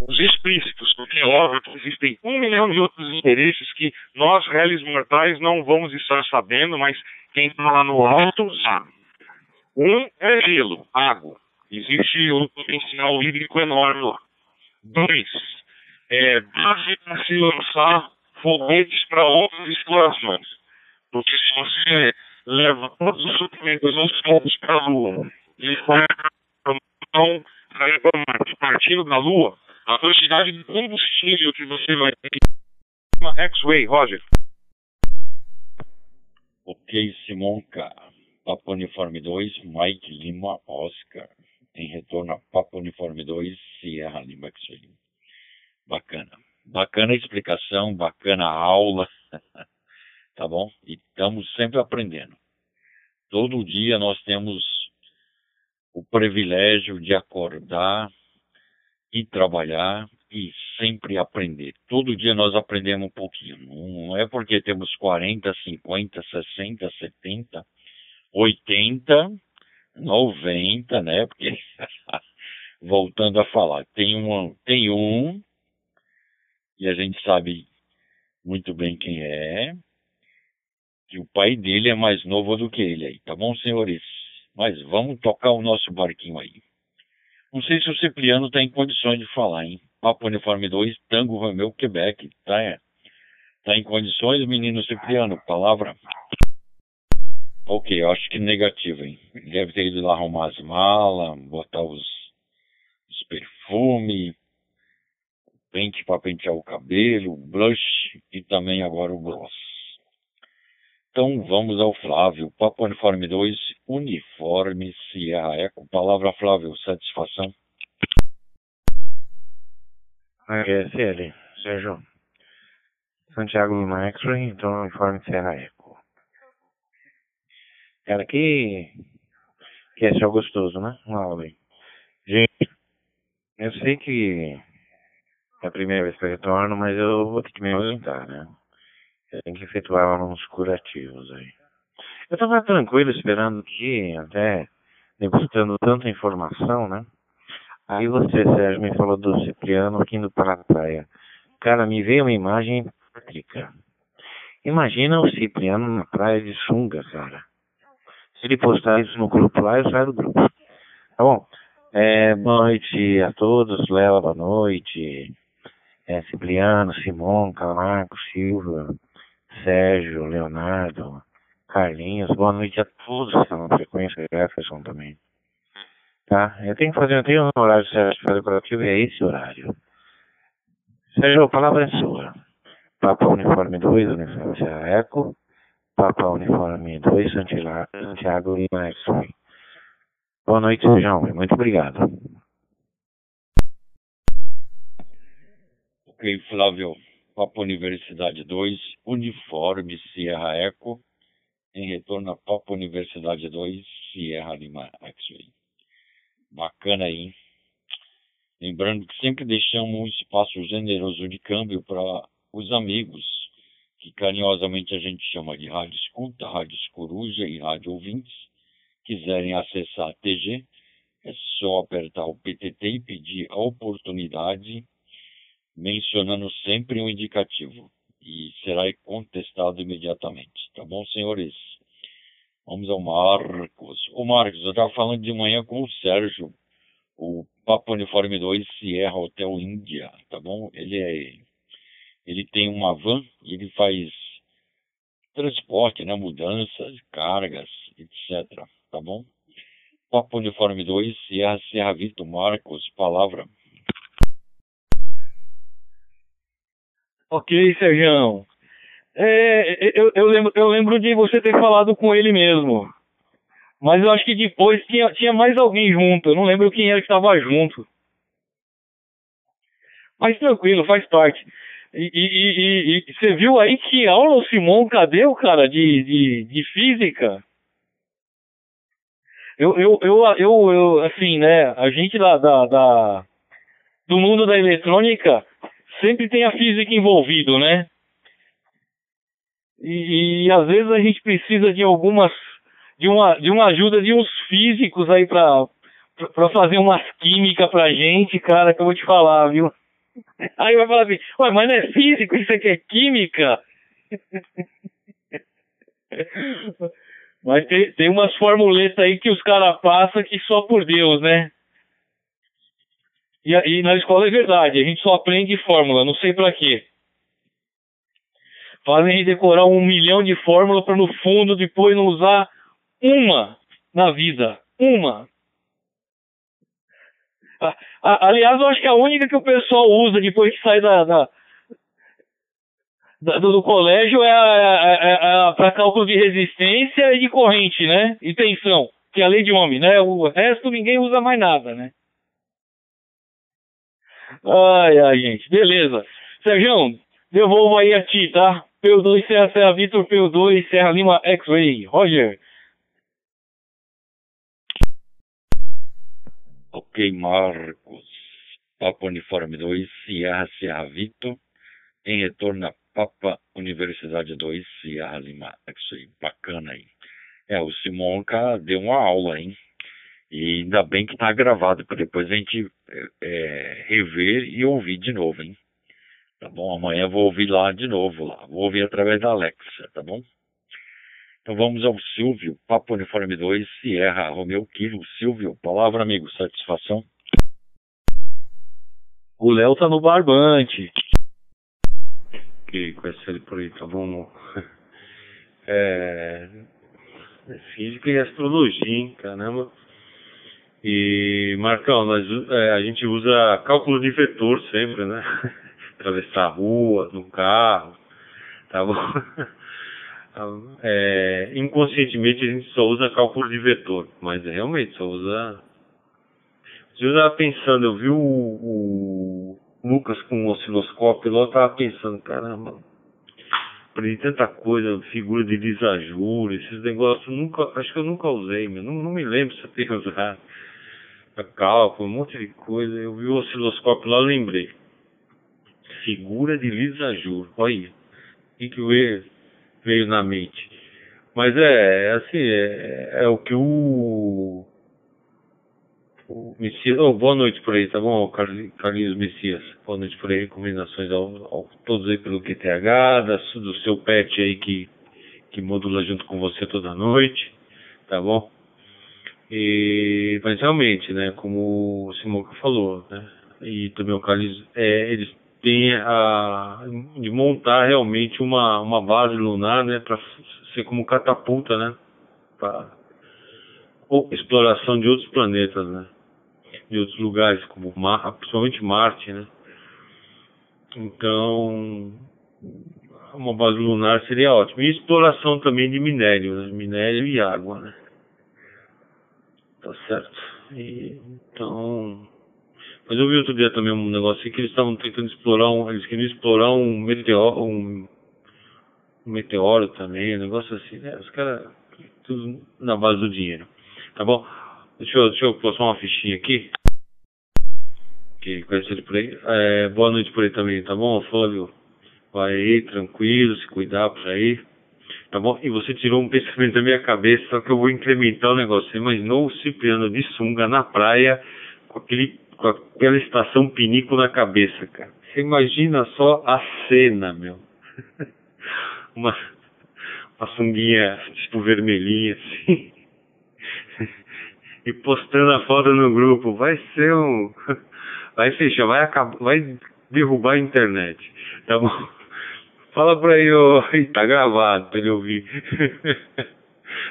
Os explícitos, porque é óbvio que existem um milhão de outros interesses que nós, réis mortais, não vamos estar sabendo, mas quem está lá no alto sabe. Um é gelo, água. Existe um potencial hídrico enorme lá. Dois, é base para se lançar foguetes para outras explorações. Porque se você leva todos os suprimentos aos poucos para a Lua e vai então, partindo da Lua, a quantidade de combustível que você vai ter uma X-Way, Roger. Ok, Simonca. Papa Uniforme 2, Mike Lima Oscar em retorno a Papa Uniforme 2, Sierra Lima X-Ray. Bacana. Bacana a explicação, bacana a aula, (laughs) tá bom? E estamos sempre aprendendo. Todo dia nós temos o privilégio de acordar e trabalhar e sempre aprender. Todo dia nós aprendemos um pouquinho. Não é porque temos 40, 50, 60, 70, 80 90, né? Porque (laughs) voltando a falar, tem um, tem um e a gente sabe muito bem quem é, que o pai dele é mais novo do que ele aí, tá bom, senhores? Mas vamos tocar o nosso barquinho aí. Não sei se o Cipriano está em condições de falar, hein? Papo Uniforme 2, Tango Romeu, Quebec, tá? É. Tá em condições, menino Cipriano? Palavra. Ok, eu acho que negativo, hein? Deve ter ido lá arrumar as malas, botar os, os perfumes, pente para pentear o cabelo, blush e também agora o gloss. Então vamos ao Flávio. Papo Uniforme 2, Uniforme Sierra Eco. Palavra Flávio, satisfação. ASL, Sérgio. Santiago Lima X-Ray, então Uniforme Sierra Eco. Cara, que. Que é só gostoso, né? Aí. Gente, eu sei que é a primeira vez que eu retorno, mas eu vou ter que me ausentar, né? Eu tenho que efetuar uns curativos aí. Eu tava tranquilo esperando que, até degustando tanta informação, né? Aí você, Sérgio, me falou do Cipriano aqui indo para a praia. Cara, me veio uma imagem prática. Imagina o Cipriano na praia de sunga, cara. Se ele postar isso no grupo lá, eu saio do grupo. Tá bom? É, boa noite a todos, Léo, boa noite. É, Cipriano, Simão, Camargo, Silva, Sérgio, Leonardo, Carlinhos, boa noite a todos que estão na frequência, Jefferson também. Tá? Eu tenho que fazer, eu tenho um horário de fazer coletivo e é esse horário. Sérgio, a palavra é sua. Papa Uniforme 2, Uniforme Eco. Papa Uniforme 2, Santiago Lima X-Ray. Boa noite, João. Muito obrigado. Ok, Flávio. Papa Universidade 2, Uniforme Sierra Eco, em retorno a Papa Universidade 2, Sierra Lima X-Ray. Bacana aí, hein? Lembrando que sempre deixamos um espaço generoso de câmbio para os amigos que carinhosamente a gente chama de Rádio Escuta, Rádio Coruja e Rádio Ouvintes, quiserem acessar a TG, é só apertar o PTT e pedir a oportunidade, mencionando sempre um indicativo, e será contestado imediatamente. Tá bom, senhores? Vamos ao Marcos. Ô Marcos, eu estava falando de manhã com o Sérgio, o Papa Uniforme 2 Sierra Hotel Índia, tá bom? Ele é ele tem uma van ele faz transporte, né, mudanças, cargas, etc. Tá bom? Papo Uniforme 2, Sierra, Serra Vitor Marcos, palavra. Ok, Sérgio. É, eu, eu, lembro, eu lembro de você ter falado com ele mesmo. Mas eu acho que depois tinha, tinha mais alguém junto. Eu não lembro quem era que estava junto. Mas tranquilo, faz parte. E, e, e, e, você viu aí que aula o Simon cadê o cara de, de, de física? Eu, eu, eu, eu, eu, assim, né, a gente da, da, da, do mundo da eletrônica sempre tem a física envolvido, né? E, e às vezes a gente precisa de algumas, de uma, de uma ajuda de uns físicos aí pra, pra fazer umas químicas pra gente, cara, que eu vou te falar, viu? Aí vai falar assim, ué, mas não é físico, isso aqui é química. Mas tem, tem umas formuletas aí que os caras passam que só por Deus, né? E, e na escola é verdade, a gente só aprende fórmula, não sei pra quê. Fazem a gente decorar um milhão de fórmulas para no fundo depois não usar uma na vida. Uma. Aliás, eu acho que a única que o pessoal usa depois que sai da, da, da do, colégio é, a, a, a para cálculo de resistência e de corrente, né? E tensão, que é a lei de Ohm, né? O resto ninguém usa mais nada, né? Ai, ai, gente, beleza. Sérgio, devolvo aí a ti, tá? PU2 Serra Serra Vitor, PU2 Serra Lima X-Ray. Roger. Ok, Marcos. Papa Uniforme 2, Sierra Sierra Vitor, em retorno a Papa Universidade 2, Sierra Lima. Isso aí, bacana aí. É, o Simonca deu uma aula, hein? E ainda bem que tá gravado, para depois a gente é, é, rever e ouvir de novo, hein? Tá bom? Amanhã vou ouvir lá de novo, lá. Vou ouvir através da Alexa, tá bom? Então vamos ao Silvio, Papo Uniforme 2, Sierra, Romeu Kilo. Silvio, palavra, amigo, satisfação? O Léo tá no barbante. Que conhece ele por aí, tá bom? (laughs) É, é... Física e astrologia, hein? Caramba. E, Marcão, nós, é, a gente usa cálculo de vetor sempre, né? (laughs) Atravessar a rua, no carro, tá bom? (laughs) é, inconscientemente a gente só usa cálculo de vetor, mas realmente só usa. Eu estava pensando, eu vi o, o Lucas com o osciloscópio lá, eu tava pensando, caramba, aprendi tanta coisa, figura de desajuro, esses negócios, nunca, acho que eu nunca usei, meu, não, não me lembro se eu tenho (laughs) usado. Cálculo, um monte de coisa, eu vi o osciloscópio lá, eu lembrei. Figura de lisajuro, olha, o que eu veio na mente. Mas é, é assim, é, é, o que o, o Messias. Oh, boa noite por aí, tá bom, Carlinhos Messias? Boa noite por aí, recomendações ao, ao, todos aí pelo QTH, da, do seu pet aí que, que modula junto com você toda noite, tá bom? E, mas realmente, né, como o Simão falou, né, e também o Carlinhos, é, eles tem a de montar realmente uma, uma base lunar, né, para ser como catapulta, né, para exploração de outros planetas, né, de outros lugares como Mar, principalmente Marte, né. Então, uma base lunar seria ótimo. E exploração também de minério, né, minério e água, né. Tá certo. E, então mas eu vi outro dia também um negócio assim que eles estavam tentando explorar um. Eles queriam explorar um meteoro. Um, um meteoro também, um negócio assim, né? Os caras. Tudo na base do dinheiro. Tá bom? Deixa eu, deixa eu postar uma fichinha aqui. Que conhece ele por aí. É, boa noite por aí também, tá bom, Flávio? Vai aí, tranquilo, se cuidar por aí. Tá bom? E você tirou um (laughs) pensamento da minha cabeça, só que eu vou incrementar o negócio. Você imaginou o Cipriano de sunga na praia com aquele com aquela estação pinico na cabeça, cara. Você imagina só a cena, meu. (laughs) uma, uma sunguinha, tipo, vermelhinha, assim. (laughs) e postando a foto no grupo. Vai ser um. (laughs) Vai fechar, vai acabar, vai derrubar a internet. Tá bom? Fala por aí, ô. Tá gravado pra ele ouvir.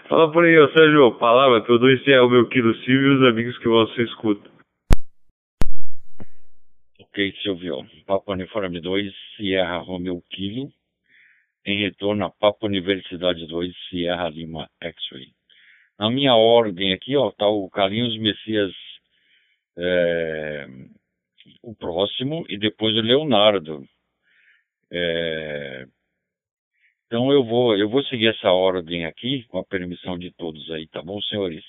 Fala por aí, ô Sérgio, palavra, tudo isso é o meu querido Silvio e os amigos que você escuta. Ok, Silvio. Papa Uniforme 2, Sierra Romeo Kilo. Em retorno a Papa Universidade 2, Sierra Lima X-Ray. Na minha ordem aqui, ó, tá o Carlinhos Messias, é, o próximo, e depois o Leonardo. É, então eu vou, eu vou seguir essa ordem aqui, com a permissão de todos aí, tá bom, senhores?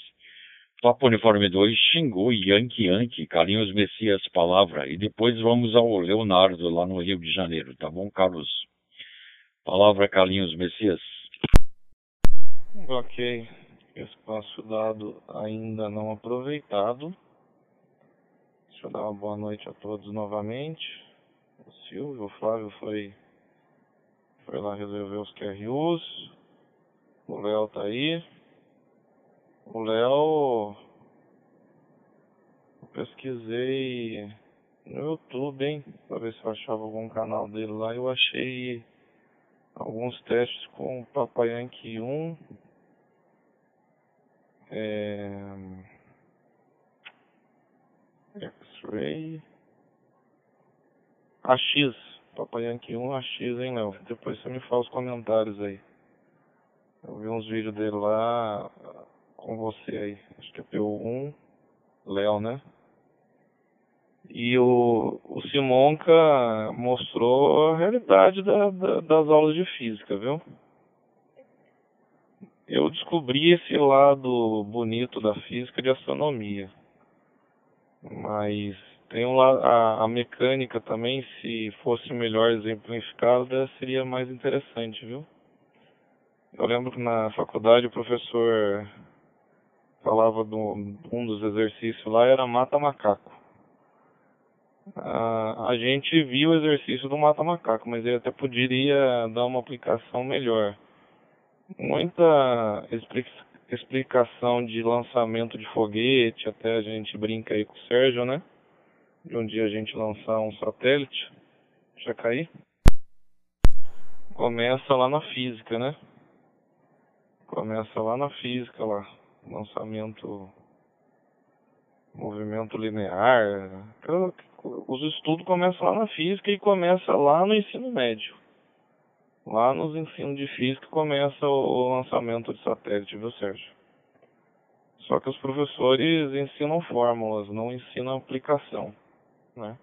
Papa Uniforme 2, Xingu, Yankee Yankee, Carlinhos Messias, palavra. E depois vamos ao Leonardo, lá no Rio de Janeiro, tá bom, Carlos? Palavra, Carlinhos Messias. Ok. Espaço dado ainda não aproveitado. Deixa eu dar uma boa noite a todos novamente. O Silvio, o Flávio foi, foi lá resolver os QRUs. O Léo tá aí. O Léo. Pesquisei no YouTube, hein? Pra ver se eu achava algum canal dele lá. Eu achei alguns testes com o Papai Yankee 1. É... X-Ray. AX. Papai Yankee 1 AX, hein, Léo? Depois você me fala os comentários aí. Eu vi uns vídeos dele lá com você aí. Acho que é PU1, Léo, né? E o, o Simonca mostrou a realidade da, da, das aulas de física, viu? Eu descobri esse lado bonito da física de astronomia. Mas tem um a, a mecânica também, se fosse melhor exemplificada, seria mais interessante, viu? Eu lembro que na faculdade o professor falava do um dos exercícios lá era mata macaco. A gente viu o exercício do mata macaco, mas ele até poderia dar uma aplicação melhor. Muita explicação de lançamento de foguete, até a gente brinca aí com o Sérgio, né? De um dia a gente lançar um satélite, já cair. Começa lá na física, né? Começa lá na física lá lançamento movimento linear. Os estudos começam lá na física e começa lá no ensino médio. Lá nos ensinos de física começa o lançamento de satélite, viu Sérgio? Só que os professores ensinam fórmulas, não ensinam aplicação, né?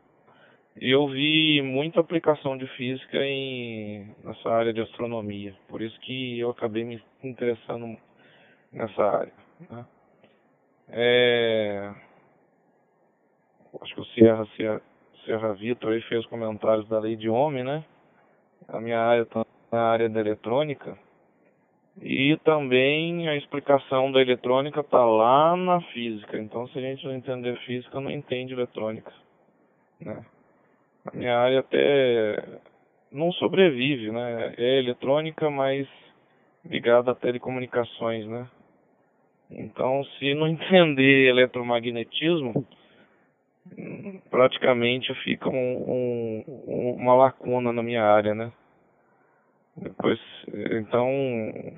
E eu vi muita aplicação de física em, nessa área de astronomia, por isso que eu acabei me interessando nessa área. Né? É... Acho que o Sierra, Sierra, Sierra Vitor aí fez comentários da lei de Ohm, né? A minha área está na área da eletrônica. E também a explicação da eletrônica está lá na física. Então, se a gente não entender física, não entende eletrônica. Né? A minha área até não sobrevive, né? É eletrônica, mas ligada a telecomunicações, né? Então, se não (laughs) entender eletromagnetismo, praticamente fica um, um, uma lacuna na minha área, né? Depois, então,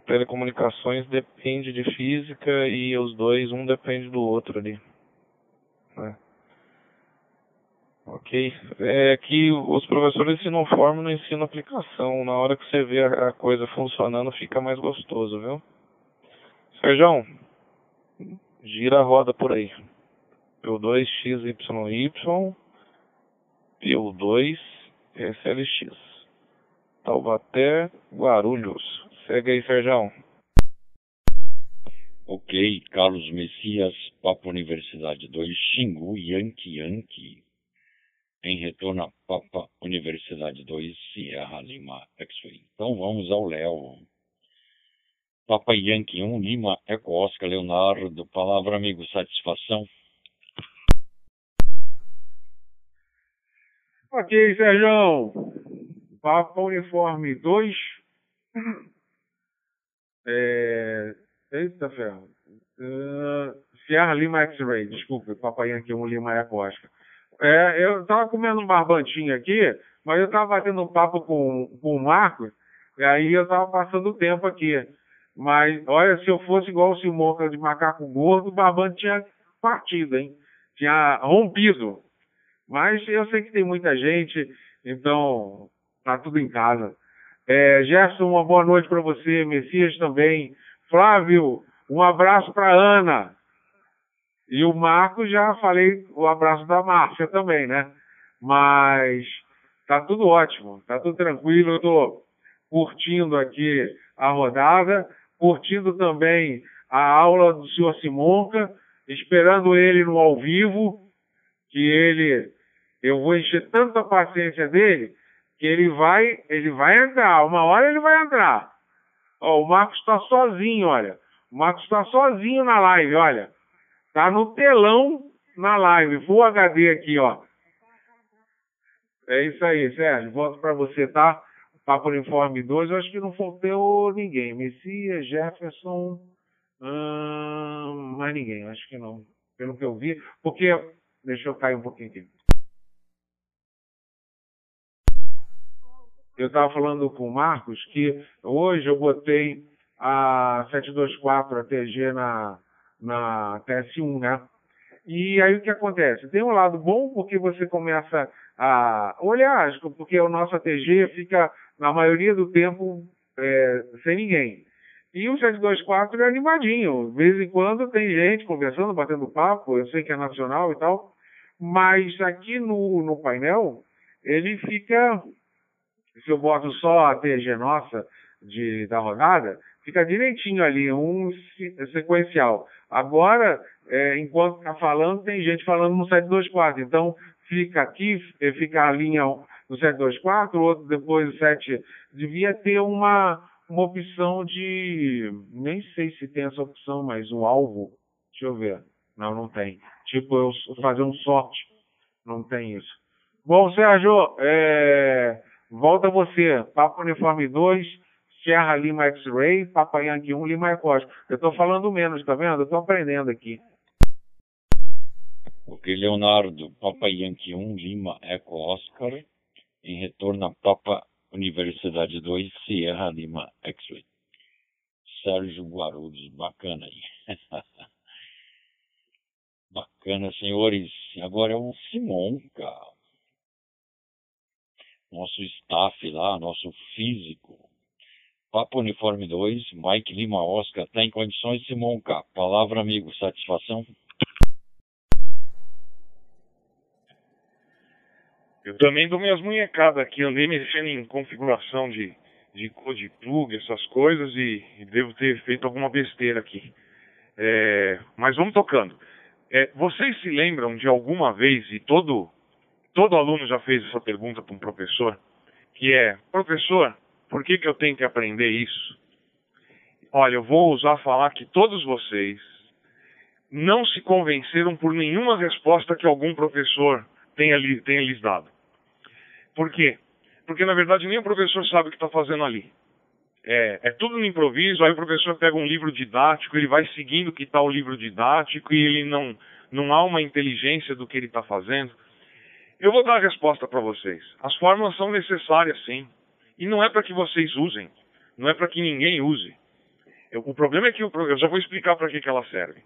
telecomunicações depende de física e os dois, um depende do outro ali. Né? Ok? É que os professores ensinam forma não ensinam aplicação. Na hora que você vê a, coisa funcionando, fica mais gostoso, viu? Sérgio, gira a roda por aí. P2XYY, P2 SLX. Taubaté, Guarulhos. Segue aí, Sérgio. Ok, Carlos Messias, Papa Universidade 2, Xingu, Yankee Yankee. Em retorno a Papa Universidade 2, Sierra Lima, X-Ray. Então vamos ao Léo. Papa Yankee 1, Lima, Eco Oscar, Leonardo. Palavra, amigo, satisfação. Ok, Sérgio. Papa Uniforme 2. É... Eita ferro. Uh, Sierra Lima X-Ray, desculpa, Papa Yankee 1, Lima Eco Oscar. É, eu tava comendo um barbantinho aqui, mas eu tava batendo um papo com, com o Marcos, e aí eu tava passando o tempo aqui. Mas, olha, se eu fosse igual o Simonca de macaco gordo, o barbante tinha partido, hein? Tinha rompido. Mas eu sei que tem muita gente, então tá tudo em casa. É, Gerson, uma boa noite para você. Messias também. Flávio, um abraço para Ana. E o Marco, já falei o abraço da Márcia também, né? Mas tá tudo ótimo, tá tudo tranquilo. Eu tô curtindo aqui a rodada, curtindo também a aula do senhor Simonca, esperando ele no ao vivo, que ele, eu vou encher tanta paciência dele, que ele vai, ele vai entrar, uma hora ele vai entrar. Ó, o Marcos está sozinho, olha. O Marcos está sozinho na live, olha. Tá no telão na live, Full HD aqui, ó. É isso aí, Sérgio. Volto para você, tá? Papo Uniforme 2, eu acho que não faltou ninguém. Messias, Jefferson, hum, mais ninguém, acho que não. Pelo que eu vi. Porque, deixa eu cair um pouquinho aqui. Eu estava falando com o Marcos que hoje eu botei a 724 ATG na, na TS1, né? E aí o que acontece? Tem um lado bom porque você começa a olhar, porque o nosso ATG fica, na maioria do tempo, é, sem ninguém. E o 724 é animadinho. De vez em quando tem gente conversando, batendo papo, eu sei que é nacional e tal, mas aqui no, no painel ele fica se eu boto só a TG nossa de, da rodada, fica direitinho ali, um sequencial. Agora, é, enquanto está falando, tem gente falando no 724. Então, fica aqui, fica a linha no 724, outro depois o 7. Devia ter uma, uma opção de. Nem sei se tem essa opção, mas um alvo. Deixa eu ver. Não, não tem. Tipo, eu fazer um sorte. Não tem isso. Bom, Sérgio, é. Volta você, Papa Uniforme 2, Sierra Lima X-Ray, Papa Yankee 1, Lima Ecosta. Eu estou falando menos, tá vendo? Eu estou aprendendo aqui. Ok, Leonardo, Papa Yankee 1, Lima Eco Oscar, em retorno a Papa Universidade 2, Sierra Lima X-Ray. Sérgio Guarulhos, bacana aí. (laughs) bacana, senhores. Agora é o Simon, cara nosso staff lá, nosso físico. Papo Uniforme 2, Mike Lima Oscar, está em condições montar. Palavra, amigo, satisfação? Eu também dou minhas munhecadas aqui, andei mexendo em configuração de, de plug, essas coisas, e, e devo ter feito alguma besteira aqui. É, mas vamos tocando. É, vocês se lembram de alguma vez, e todo todo aluno já fez essa pergunta para um professor, que é, professor, por que, que eu tenho que aprender isso? Olha, eu vou usar falar que todos vocês não se convenceram por nenhuma resposta que algum professor tenha, tenha lhes dado. Por quê? Porque, na verdade, nem o professor sabe o que está fazendo ali. É, é, tudo no improviso, aí o professor pega um livro didático, ele vai seguindo que está o livro didático e ele não, não há uma inteligência do que ele está fazendo. Eu vou dar a resposta para vocês. As fórmulas são necessárias, sim. E não é para que vocês usem. Não é para que ninguém use. Eu, o problema é que eu, eu já vou explicar para que, que ela serve.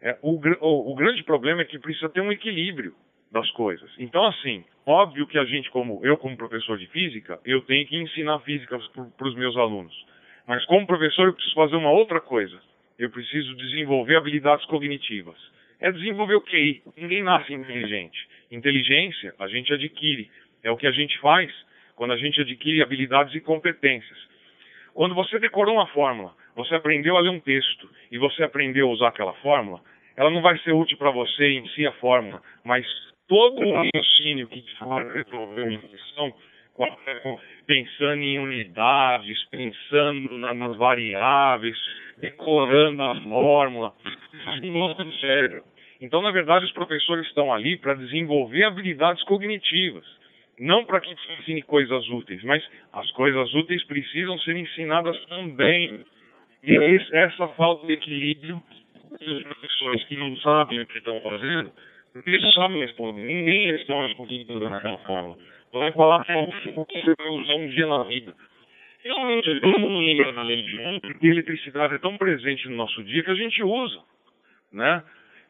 É, o, o, o grande problema é que precisa ter um equilíbrio das coisas. Então, assim, óbvio que a gente, como eu como professor de física, eu tenho que ensinar física para os meus alunos. Mas como professor eu preciso fazer uma outra coisa. Eu preciso desenvolver habilidades cognitivas. É desenvolver o QI. Ninguém nasce inteligente. Inteligência a gente adquire. É o que a gente faz quando a gente adquire habilidades e competências. Quando você decorou uma fórmula, você aprendeu a ler um texto e você aprendeu a usar aquela fórmula, ela não vai ser útil para você em si a fórmula, mas todo o raciocínio que faz resolver uma questão, pensando em unidades, pensando nas variáveis, decorando a fórmula, não sério. Então, na verdade, os professores estão ali para desenvolver habilidades cognitivas, não para que ensine coisas úteis, mas as coisas úteis precisam ser ensinadas também. E é essa falta de equilíbrio os professores que não sabem o que estão fazendo, não sabem responder, ninguém responde com o que naquela forma. Vai falar o que você vai usar um dia na vida. Realmente, todo mundo lembra da lei de ontem, porque a eletricidade é tão presente no nosso dia que a gente usa, né?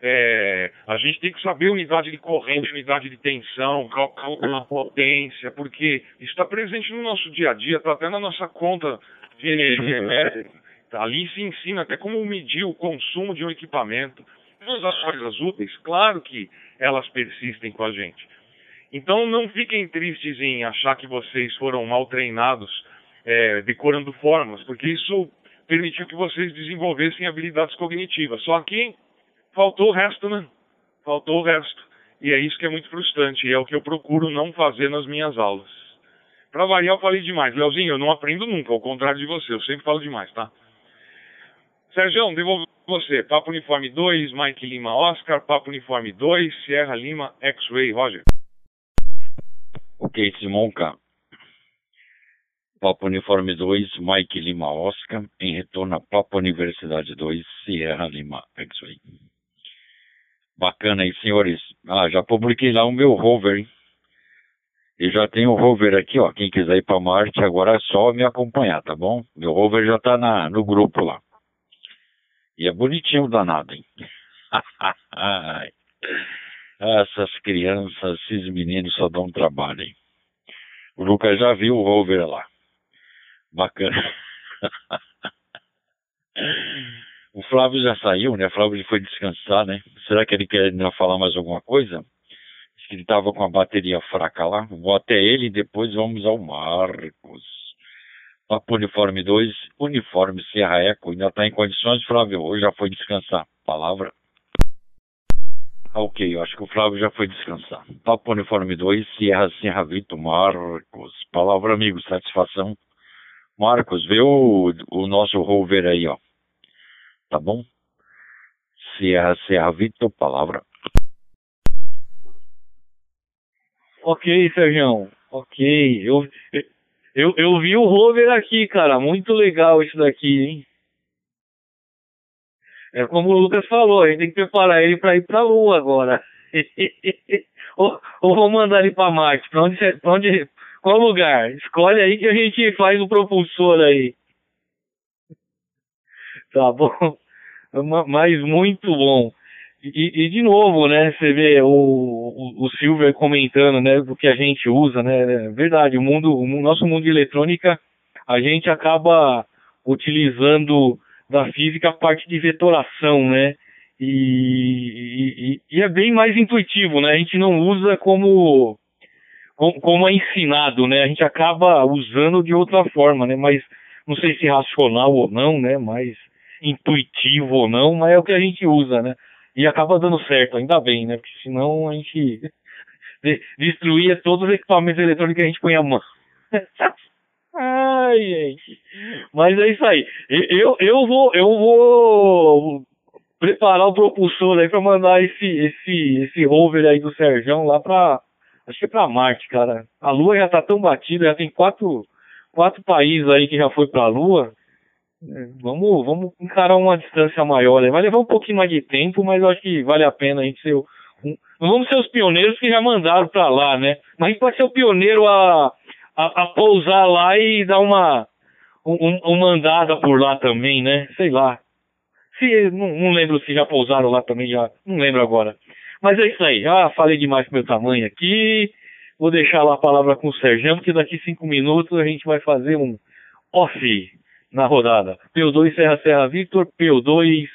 É, a gente tem que saber unidade de corrente, unidade de tensão, cálculo a potência, porque isso está presente no nosso dia a dia, está até na nossa conta de energia elétrica. Tá? Ali se ensina até como medir o consumo de um equipamento. As coisas úteis, claro que elas persistem com a gente. Então não fiquem tristes em achar que vocês foram mal treinados é, decorando formas, porque isso permitiu que vocês desenvolvessem habilidades cognitivas. Só que faltou o resto, né? Faltou o resto. E é isso que é muito frustrante, e é o que eu procuro não fazer nas minhas aulas. Para variar, eu falei demais. Leozinho, eu não aprendo nunca, ao contrário de você, eu sempre falo demais, tá? Sérgio, devolvo você. Papo Uniforme 2, Mike Lima Oscar, Papo Uniforme 2, Sierra Lima X-Ray, Roger. Ok, Simonca. Papo Uniforme 2, Mike Lima Oscar, em retorno a Papo Universidade 2, Sierra Lima X-Ray. Bacana aí, senhores. Ah, já publiquei lá o meu rover, hein? E já tenho o rover aqui, ó. Quem quiser ir para Marte, agora é só me acompanhar, tá bom? Meu rover já tá na, no grupo lá. E é bonitinho danado, hein? (laughs) Essas crianças, esses meninos só dão trabalho, hein? O Lucas já viu o rover lá. Bacana. (laughs) O Flávio já saiu, né? O Flávio foi descansar, né? Será que ele quer ainda falar mais alguma coisa? Diz que ele estava com a bateria fraca lá. Vou até ele e depois vamos ao Marcos. Papo Uniforme 2, Uniforme Serra Eco. Ainda está em condições, Flávio? Ou já foi descansar? Palavra? Ah, ok, eu acho que o Flávio já foi descansar. Papo Uniforme 2, Sierra Serra Vito, Marcos. Palavra, amigo, satisfação. Marcos, vê o, o nosso rover aí, ó tá bom? Sierra, Sierra Vitor, palavra. Ok, Sérgio. Ok. Eu, eu, eu vi o rover aqui, cara. Muito legal isso daqui, hein? É como o Lucas falou, a gente tem que preparar ele para ir para a Lua agora. (laughs) ou, ou vou mandar ele para Marte. Para onde, pra onde, qual lugar? Escolhe aí que a gente faz o propulsor aí. Tá bom? (laughs) mas muito bom. E, e, de novo, né, você vê o, o, o, Silver comentando, né, do que a gente usa, né, é verdade, o mundo, o nosso mundo de eletrônica, a gente acaba utilizando da física a parte de vetoração, né, e, e, e, é bem mais intuitivo, né, a gente não usa como, como, como é ensinado, né, a gente acaba usando de outra forma, né, mas não sei se racional ou não, né, mas intuitivo ou não, mas é o que a gente usa, né? E acaba dando certo, ainda bem, né? Porque senão a gente destruía todos os equipamentos eletrônicos que a gente põe a mão. (laughs) Ai, gente. Mas é isso aí. Eu, eu vou, eu vou preparar o propulsor aí para mandar esse, esse, esse rover aí do Serjão lá para acho que é para Marte, cara. A Lua já tá tão batida, já tem quatro, quatro países aí que já foi para a Lua. Vamos, vamos encarar uma distância maior. Né? Vai levar um pouquinho mais de tempo, mas eu acho que vale a pena a gente ser. Um, vamos ser os pioneiros que já mandaram para lá, né? Mas a gente pode ser o pioneiro a, a, a pousar lá e dar uma, um, um mandada por lá também, né? Sei lá. Se, não, não lembro se já pousaram lá também, já não lembro agora. Mas é isso aí, já falei demais com meu tamanho aqui. Vou deixar lá a palavra com o Sérgio, porque daqui cinco minutos a gente vai fazer um off na rodada. P2 Serra Serra Victor, P2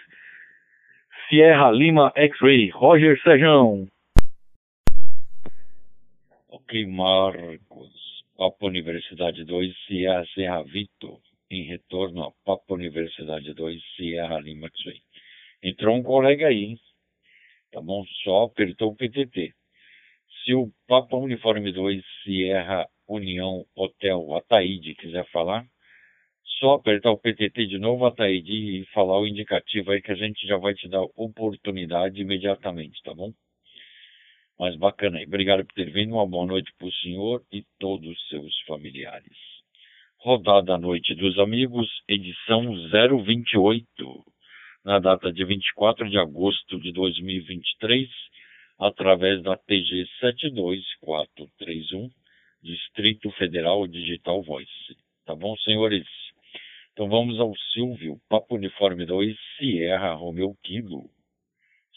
Sierra Lima X-Ray. Roger Sejão. Ok, Marcos. Papa Universidade 2, Sierra Serra Victor. Em retorno a Papa Universidade 2, Sierra Lima X-Ray. Entrou um colega aí, hein? Tá bom? Só apertou o PTT. Se o Papa Uniforme 2, Sierra União Hotel Ataíde quiser falar, só apertar o PTT de novo, Ataíde, e falar o indicativo aí que a gente já vai te dar oportunidade imediatamente, tá bom? Mas bacana aí. Obrigado por ter vindo. Uma boa noite para o senhor e todos os seus familiares. Rodada à Noite dos Amigos, edição 028, na data de 24 de agosto de 2023, através da TG 72431, Distrito Federal Digital Voice. Tá bom, senhores? Então vamos ao Silvio, Papo Uniforme 2, Sierra Romeu Kilo.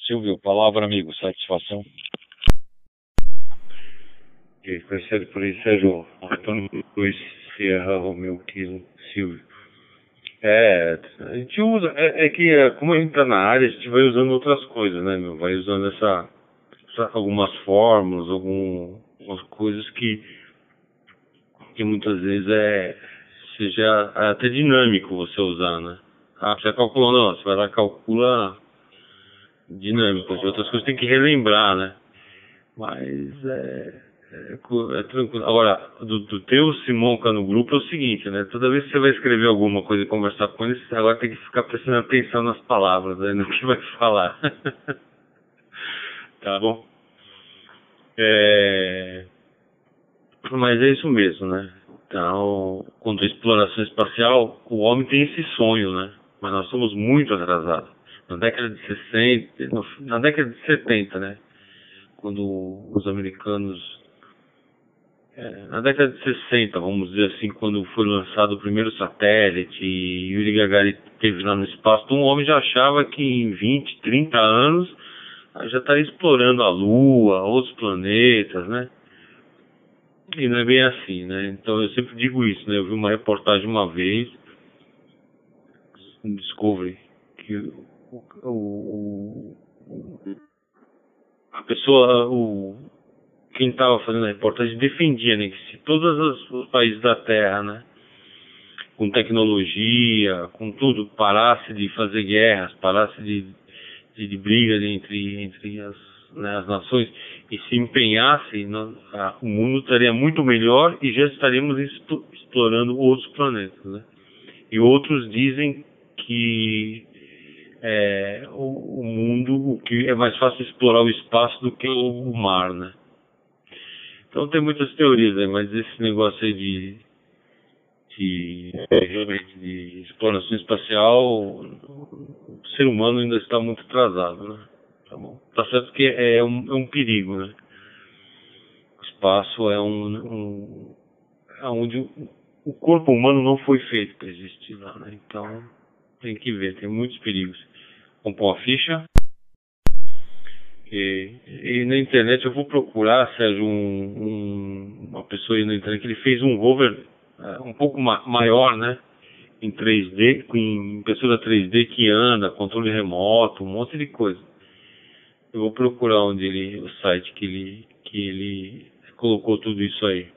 Silvio, palavra, amigo, satisfação. Ok, percebe por isso, Sérgio, Antônio Cruz, Sierra Romeu Kilo, Silvio. É, a gente usa, é, é que é, como a gente tá na área, a gente vai usando outras coisas, né, meu? Vai usando essa, essa algumas fórmulas, algumas coisas que, que muitas vezes é, seja até dinâmico você usar, né? Ah, você calculou, não, você vai lá calcula dinâmico, outras coisas tem que relembrar, né? Mas é é, é, tranquilo. Agora, do, do teu Simonca no grupo é o seguinte, né? Toda vez que você vai escrever alguma coisa e conversar com ele, você agora tem que ficar prestando atenção nas palavras, né? no que vai falar. (laughs) tá bom? É... Mas é isso mesmo, né? Então, quanto à exploração espacial, o homem tem esse sonho, né? Mas nós somos muito atrasados. Na década de 60, na década de 70, né? Quando os americanos é, na década de 60, vamos dizer assim, quando foi lançado o primeiro satélite e Yuri Gagarin esteve lá no espaço, um homem já achava que em 20, 30 anos já estaria explorando a Lua, outros planetas, né? E não é bem assim, né? Então eu sempre digo isso, né? Eu vi uma reportagem uma vez no Discovery que o, o, o a pessoa, o, quem estava fazendo a reportagem defendia né, que se todos os países da Terra, né, com tecnologia, com tudo, parasse de fazer guerras, parasse de, de, de brigas entre, entre as, né, as nações e se empenhasse, no, a, o mundo estaria muito melhor e já estaríamos explorando outros planetas. Né? E outros dizem que é, o, o, mundo, o que é mais fácil explorar o espaço do que o, o mar, né? Então tem muitas teorias, né? mas esse negócio aí de, de, de exploração espacial, o ser humano ainda está muito atrasado, né? Tá bom. Tá certo que é, é um, é um perigo, né? O espaço é um, um é onde o corpo humano não foi feito para existir lá, né? Então tem que ver, tem muitos perigos. Vamos pôr uma ficha. E, e, na internet eu vou procurar, Sérgio, um, um, uma pessoa aí na internet que ele fez um rover uh, um pouco ma maior, né? Em 3D, em impressora 3D que anda, controle remoto, um monte de coisa. Eu vou procurar onde ele, o site que ele, que ele colocou tudo isso aí.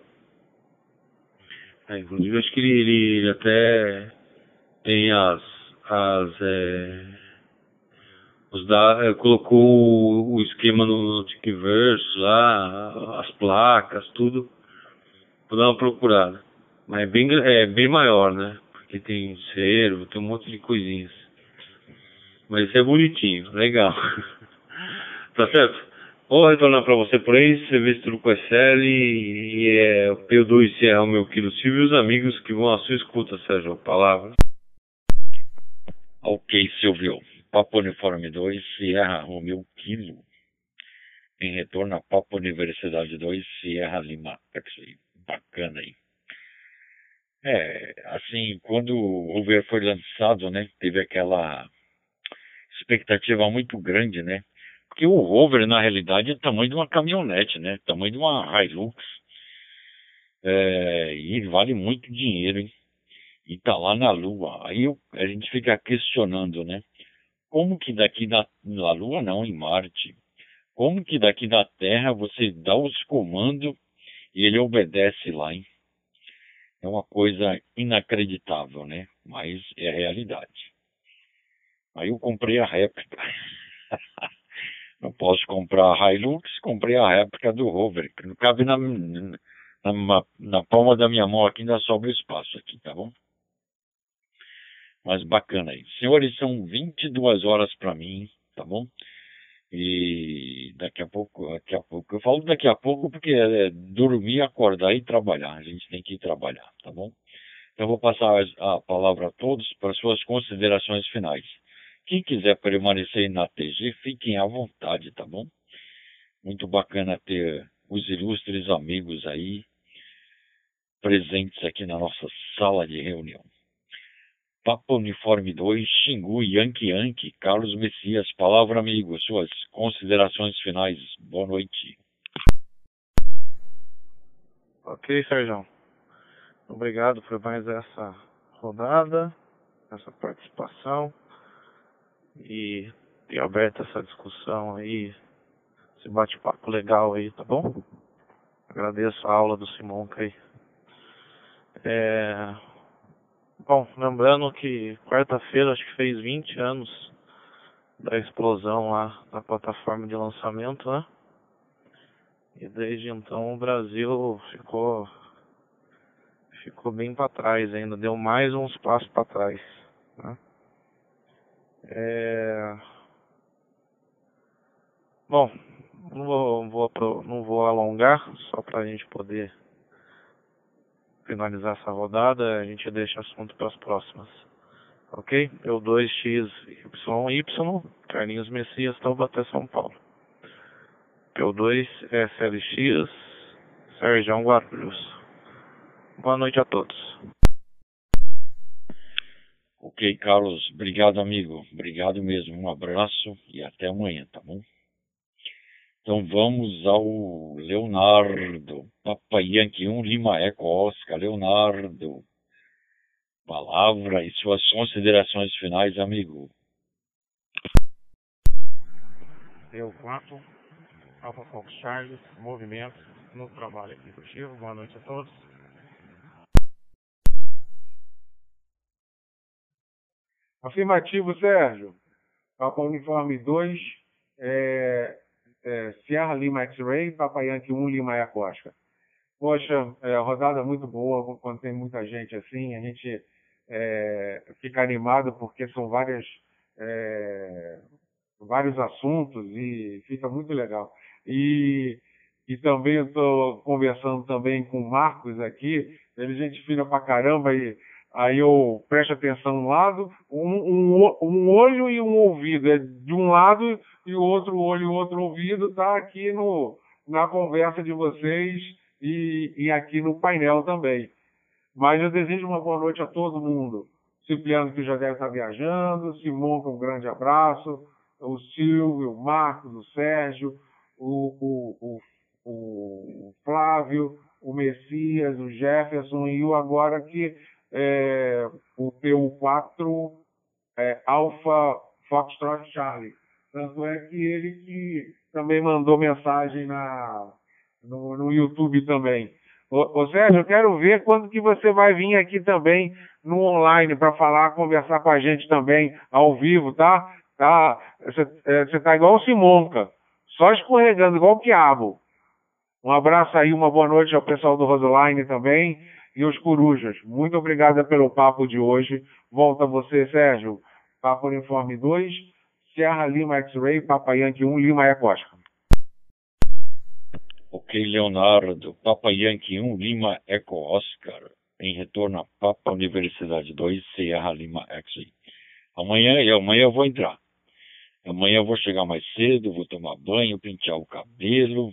É, inclusive acho que ele, ele, ele até tem as, as é, os da, eh, colocou o esquema no Tickverse lá, as placas, tudo. Vou dar uma procurada. Mas é bem, é bem maior, né? Porque tem servo, tem um monte de coisinhas. Mas isso é bonitinho, legal. (laughs) tá certo? Vou retornar para você por aí, você vê se tudo com SL e, e é o P2 Sierra o meu quilo Silvio e os amigos que vão à sua escuta, Sérgio. Palavra. Ok, Silvio. Papa Uniforme 2, Sierra Romeo Kilo, em retorno a Papa Universidade 2, Sierra Lima Taxi. Bacana aí. É, assim, quando o rover foi lançado, né, teve aquela expectativa muito grande, né? Porque o rover, na realidade, é o tamanho de uma caminhonete, né? Tamanho de uma Hilux. É, e vale muito dinheiro, hein? E tá lá na Lua. Aí a gente fica questionando, né? Como que daqui da, da Lua, não, em Marte, como que daqui da Terra você dá os comandos e ele obedece lá, hein? É uma coisa inacreditável, né? Mas é a realidade. Aí eu comprei a réplica. (laughs) não posso comprar a Hilux, comprei a réplica do Rover, não cabe na, na, na palma da minha mão aqui, ainda sobra espaço aqui, tá bom? Mas bacana aí. Senhores, são 22 horas para mim, tá bom? E daqui a pouco, daqui a pouco, eu falo daqui a pouco porque é, é dormir, acordar e trabalhar. A gente tem que ir trabalhar, tá bom? Então vou passar a palavra a todos para suas considerações finais. Quem quiser permanecer na TG, fiquem à vontade, tá bom? Muito bacana ter os ilustres amigos aí presentes aqui na nossa sala de reunião. Papa Uniforme 2, Xingu, Yankee Yankee, Carlos Messias, palavra amigo, suas considerações finais. Boa noite. Ok, Sérgio. Obrigado por mais essa rodada, essa participação e ter aberto essa discussão aí, esse bate-papo legal aí, tá bom? Agradeço a aula do Simonca aí. É... Bom, lembrando que quarta-feira acho que fez 20 anos da explosão lá da plataforma de lançamento, né? E desde então o Brasil ficou ficou bem para trás ainda, deu mais uns passos para trás. Né? É... Bom, não vou, vou, não vou alongar, só para a gente poder finalizar essa rodada, a gente deixa assunto para as próximas. Ok? Eu 2x YY, Carlinhos Messias, Taubaté, São Paulo. P2 SLX, Sérgio Guarulhos. Boa noite a todos. Ok, Carlos. Obrigado, amigo. Obrigado mesmo. Um abraço e até amanhã, tá bom? Então vamos ao Leonardo. Papa Yankee 1, Lima Eco Oscar. Leonardo. Palavra e suas considerações finais, amigo. Eu 4, Alfa Fox Charles, movimento no trabalho executivo. Boa noite a todos. Afirmativo, Sérgio. Papa Uniforme 2, é, é, Sierra Lima X-Ray, Papa Yankee 1, Lima Yacosta. Poxa, é, rodada muito boa, quando tem muita gente assim, a gente é, fica animado porque são várias, é, vários assuntos e fica muito legal. E, e também estou conversando também com o Marcos aqui, ele é gente fina pra caramba e aí eu presto atenção no lado, um, um, um olho e um ouvido, é de um lado e o outro olho e o outro ouvido está aqui no, na conversa de vocês e, e aqui no painel também. Mas eu desejo uma boa noite a todo mundo. Cipriano que já deve estar viajando, Simão com um grande abraço, o Silvio, o Marcos, o Sérgio, o, o, o, o Flávio, o Messias, o Jefferson e o agora que é, o PU4 é, Alpha Foxtrot Charlie. Tanto é que ele que também mandou mensagem na, no, no YouTube também. Ô, ô, Sérgio, eu quero ver quando que você vai vir aqui também no online para falar, conversar com a gente também ao vivo, tá? Tá? Você é, tá igual o Simonca, só escorregando, igual o quiabo. Um abraço aí, uma boa noite ao pessoal do Roseline também e os corujas. Muito obrigada pelo papo de hoje. Volta você, Sérgio. Papo Uniforme 2, Serra Lima X-Ray, Papa Yankee 1, Lima Ecosca. Ok, Leonardo. Papa Yankee 1, Lima Eco Oscar. Em retorno a Papa Universidade 2, Sierra Lima X-Ray. Amanhã, e amanhã eu vou entrar. Amanhã eu vou chegar mais cedo, vou tomar banho, pentear o cabelo,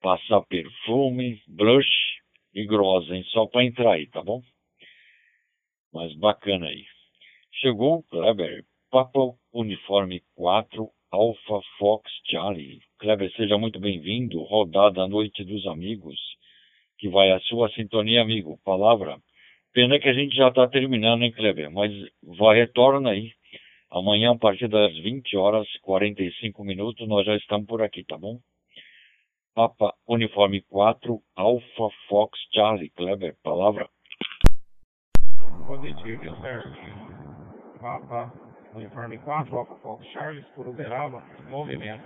passar perfume, blush e Grosen, só para entrar aí, tá bom? Mas bacana aí. Chegou o Kleber, Papa Uniforme 4, Alpha Fox Charlie. Kleber, seja muito bem-vindo. Rodada à Noite dos Amigos, que vai à sua sintonia, amigo. Palavra. Pena que a gente já está terminando, hein, Kleber? Mas vai, retorna aí. Amanhã, a partir das 20 horas e 45 minutos, nós já estamos por aqui, tá bom? Papa Uniforme 4, Alpha Fox Charlie Kleber, palavra. Positivo, certo. Papa Uniforme 4, Alpha Fox Charlie, por Uberaba, movimento.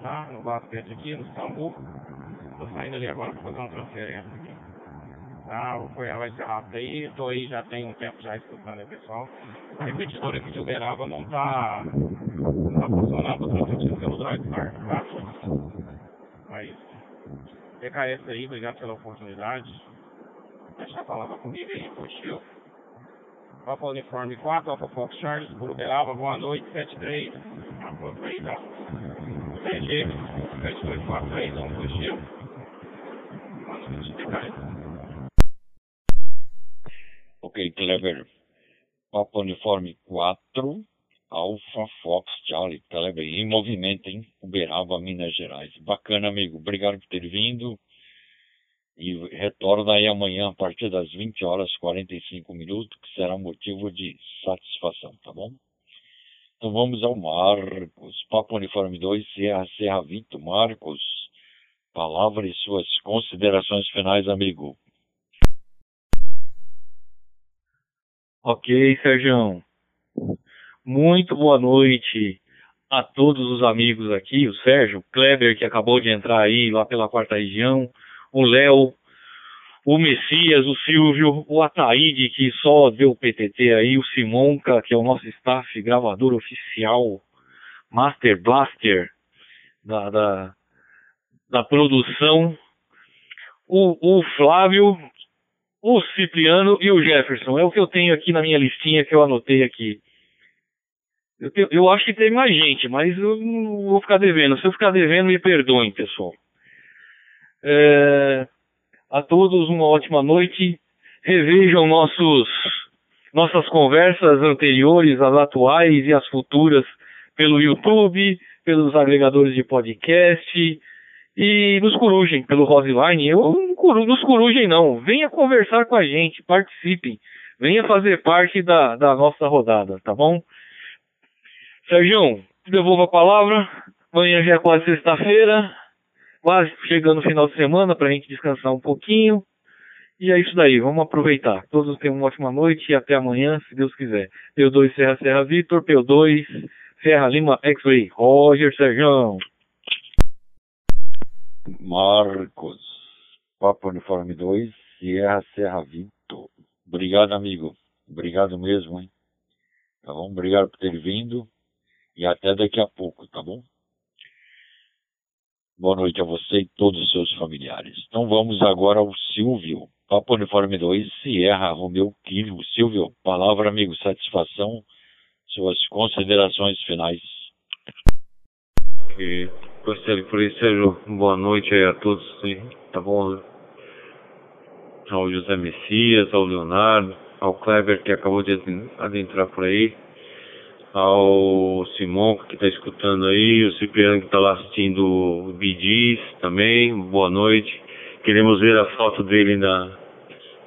Tá? No basquete aqui, no Sambu. Tô saindo ali agora para fazer uma transferência aqui. Tá? Foi, vai ser rápido aí, tô aí já tem um tempo já escutando aí, pessoal. A repetidora aqui de Uberaba não tá, não tá funcionando, tô transmitindo pelo Drive tá? Mas PKS aí, obrigado pela oportunidade. Deixa a palavra comigo aí, curtiu. Alfa Uniforme 4, Alfa Fox Charles, Uberaba, boa noite, 73. Aproveita. TG, 7243, não curtiu. Ok, Clever. Papa Uniforme 4, Alpha Fox Charlie Telegram, em movimento em Uberaba, Minas Gerais. Bacana, amigo. Obrigado por ter vindo. E retorna aí amanhã a partir das 20 horas 45 minutos, que será motivo de satisfação, tá bom? Então vamos ao Marcos. Papo Uniforme 2, Serra Serra Vito. Marcos, palavra e suas considerações finais, amigo. Ok, Sérgio. Muito boa noite a todos os amigos aqui, o Sérgio, o Kleber, que acabou de entrar aí lá pela quarta região, o Léo, o Messias, o Silvio, o Ataíde, que só deu PTT aí, o Simonca, que é o nosso staff gravador oficial, Master Blaster da, da, da produção, o, o Flávio, o Cipriano e o Jefferson. É o que eu tenho aqui na minha listinha que eu anotei aqui. Eu, eu acho que tem mais gente, mas eu não vou ficar devendo. Se eu ficar devendo, me perdoem, pessoal. É, a todos uma ótima noite. Revejam nossos, nossas conversas anteriores, as atuais e as futuras, pelo YouTube, pelos agregadores de podcast e nos corujem pelo Roseline. Eu nos corujem não. Venha conversar com a gente, participem. Venha fazer parte da, da nossa rodada, tá bom? Sérgio, devolvo a palavra. Amanhã já é quase sexta-feira. Quase chegando o final de semana para a gente descansar um pouquinho. E é isso daí, vamos aproveitar. Todos tenham uma ótima noite e até amanhã, se Deus quiser. P2 Serra Serra Vitor, P2 Serra Lima X-Ray. Roger Sérgio. Marcos, Papo Uniforme 2, Sierra Serra Vitor. Obrigado, amigo. Obrigado mesmo, hein? Tá bom? Obrigado por ter vindo. E até daqui a pouco, tá bom? Boa noite a você e todos os seus familiares. Então vamos agora ao Silvio. Papo Uniforme 2, Sierra Romeu Quilho. Silvio, palavra, amigo, satisfação, suas considerações finais. E, por isso, Sérgio, boa noite aí a todos, tá bom? Ao José Messias, ao Leonardo, ao Kleber que acabou de adentrar por aí ao Simão que está escutando aí, o Cipriano que está lá assistindo o Bidis também, boa noite. Queremos ver a foto dele na,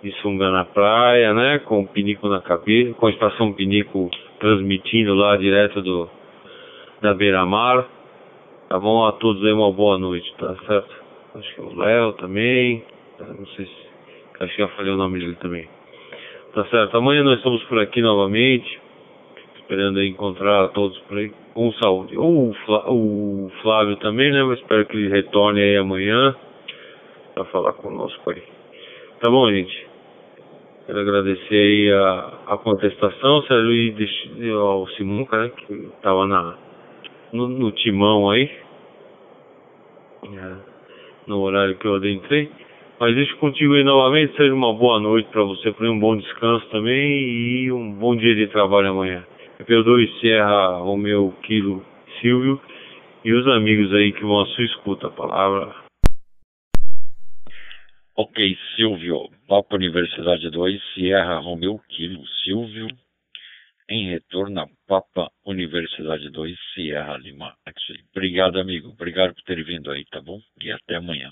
de sunga na praia, né? Com o pinico na cabeça, com a estação pinico transmitindo lá direto do da beira-mar. Tá bom? A todos aí uma boa noite, tá certo? Acho que é o Léo também. Não sei se. Acho que já falei o nome dele também. Tá certo? Amanhã nós estamos por aqui novamente esperando encontrar todos por aí com saúde. O, o Flávio também, né? Eu espero que ele retorne aí amanhã para falar conosco aí. Tá bom, gente? Quero agradecer aí a, a contestação, Sérgio, e ao Simonca, né? Que tava na, no, no timão aí. É, no horário que eu adentrei. Mas deixo contigo aí novamente. Seja uma boa noite para você, um bom descanso também e um bom dia de trabalho amanhã. P2 Serra Romeu Kilo Silvio e os amigos aí que vão à sua escuta a palavra. Ok, Silvio, Papa Universidade 2, Sierra Romeu Kilo Silvio, em retorno a Papa Universidade 2, Sierra Lima. Obrigado, amigo. Obrigado por ter vindo aí, tá bom? E até amanhã.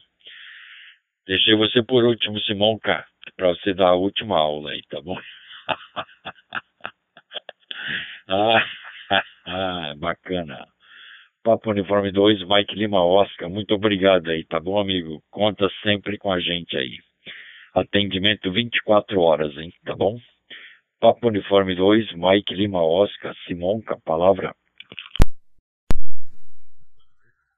Deixei você por último, Simão K, para você dar a última aula aí, tá bom? (laughs) Ah, (laughs) bacana. Papo Uniforme 2, Mike Lima Oscar, muito obrigado aí, tá bom, amigo? Conta sempre com a gente aí. Atendimento 24 horas, hein, tá bom? Papo Uniforme 2, Mike Lima Oscar, Simonca, palavra.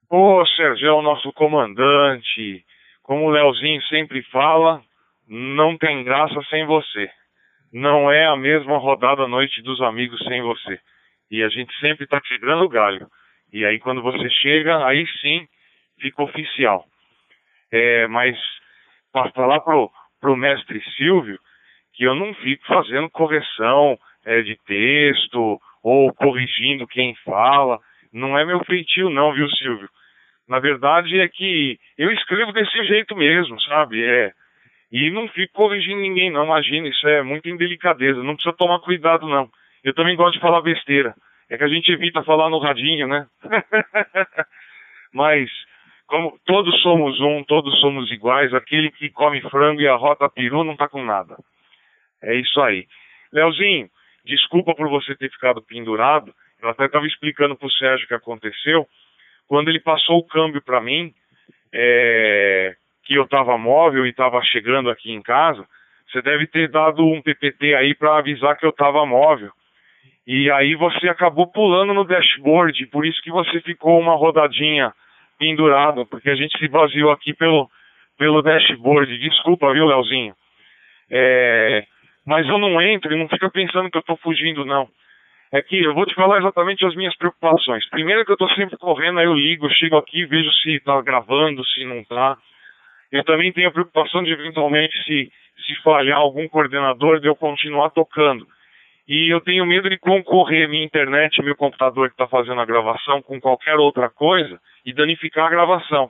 Ô, Sérgio, é o nosso comandante. Como o Leozinho sempre fala, não tem graça sem você não é a mesma rodada Noite dos Amigos sem você. E a gente sempre está quebrando o galho. E aí quando você chega, aí sim fica oficial. É, mas para falar pro, pro mestre Silvio que eu não fico fazendo correção é, de texto ou corrigindo quem fala. Não é meu feitio não, viu, Silvio? Na verdade é que eu escrevo desse jeito mesmo, sabe? É, E não fico corrigindo ninguém, não. Imagina, isso é muita indelicadeza. Não precisa tomar cuidado, não. Eu também gosto de falar besteira. É que a gente evita falar no radinho, né? (laughs) Mas, como todos somos um, todos somos iguais, aquele que come frango e arrota peru não tá com nada. É isso aí. Leozinho, desculpa por você ter ficado pendurado. Eu até estava explicando pro Sérgio o que aconteceu. Quando ele passou o câmbio para mim, é, que eu estava móvel e estava chegando aqui em casa, você deve ter dado um PPT aí para avisar que eu estava móvel. E aí você acabou pulando no dashboard, por isso que você ficou uma rodadinha pendurado, porque a gente se baseou aqui pelo, pelo dashboard. Desculpa, viu, Leozinho? É, mas eu não entro e não fica pensando que eu estou fugindo, não. É que eu vou te falar exatamente as minhas preocupações. Primeiro que eu estou sempre correndo, aí eu ligo, eu chego aqui, vejo se está gravando, se não está. Eu também tenho a preocupação de eventualmente se, se falhar algum coordenador de eu continuar tocando. E eu tenho medo de concorrer minha internet, meu computador que está fazendo a gravação com qualquer outra coisa e danificar a gravação.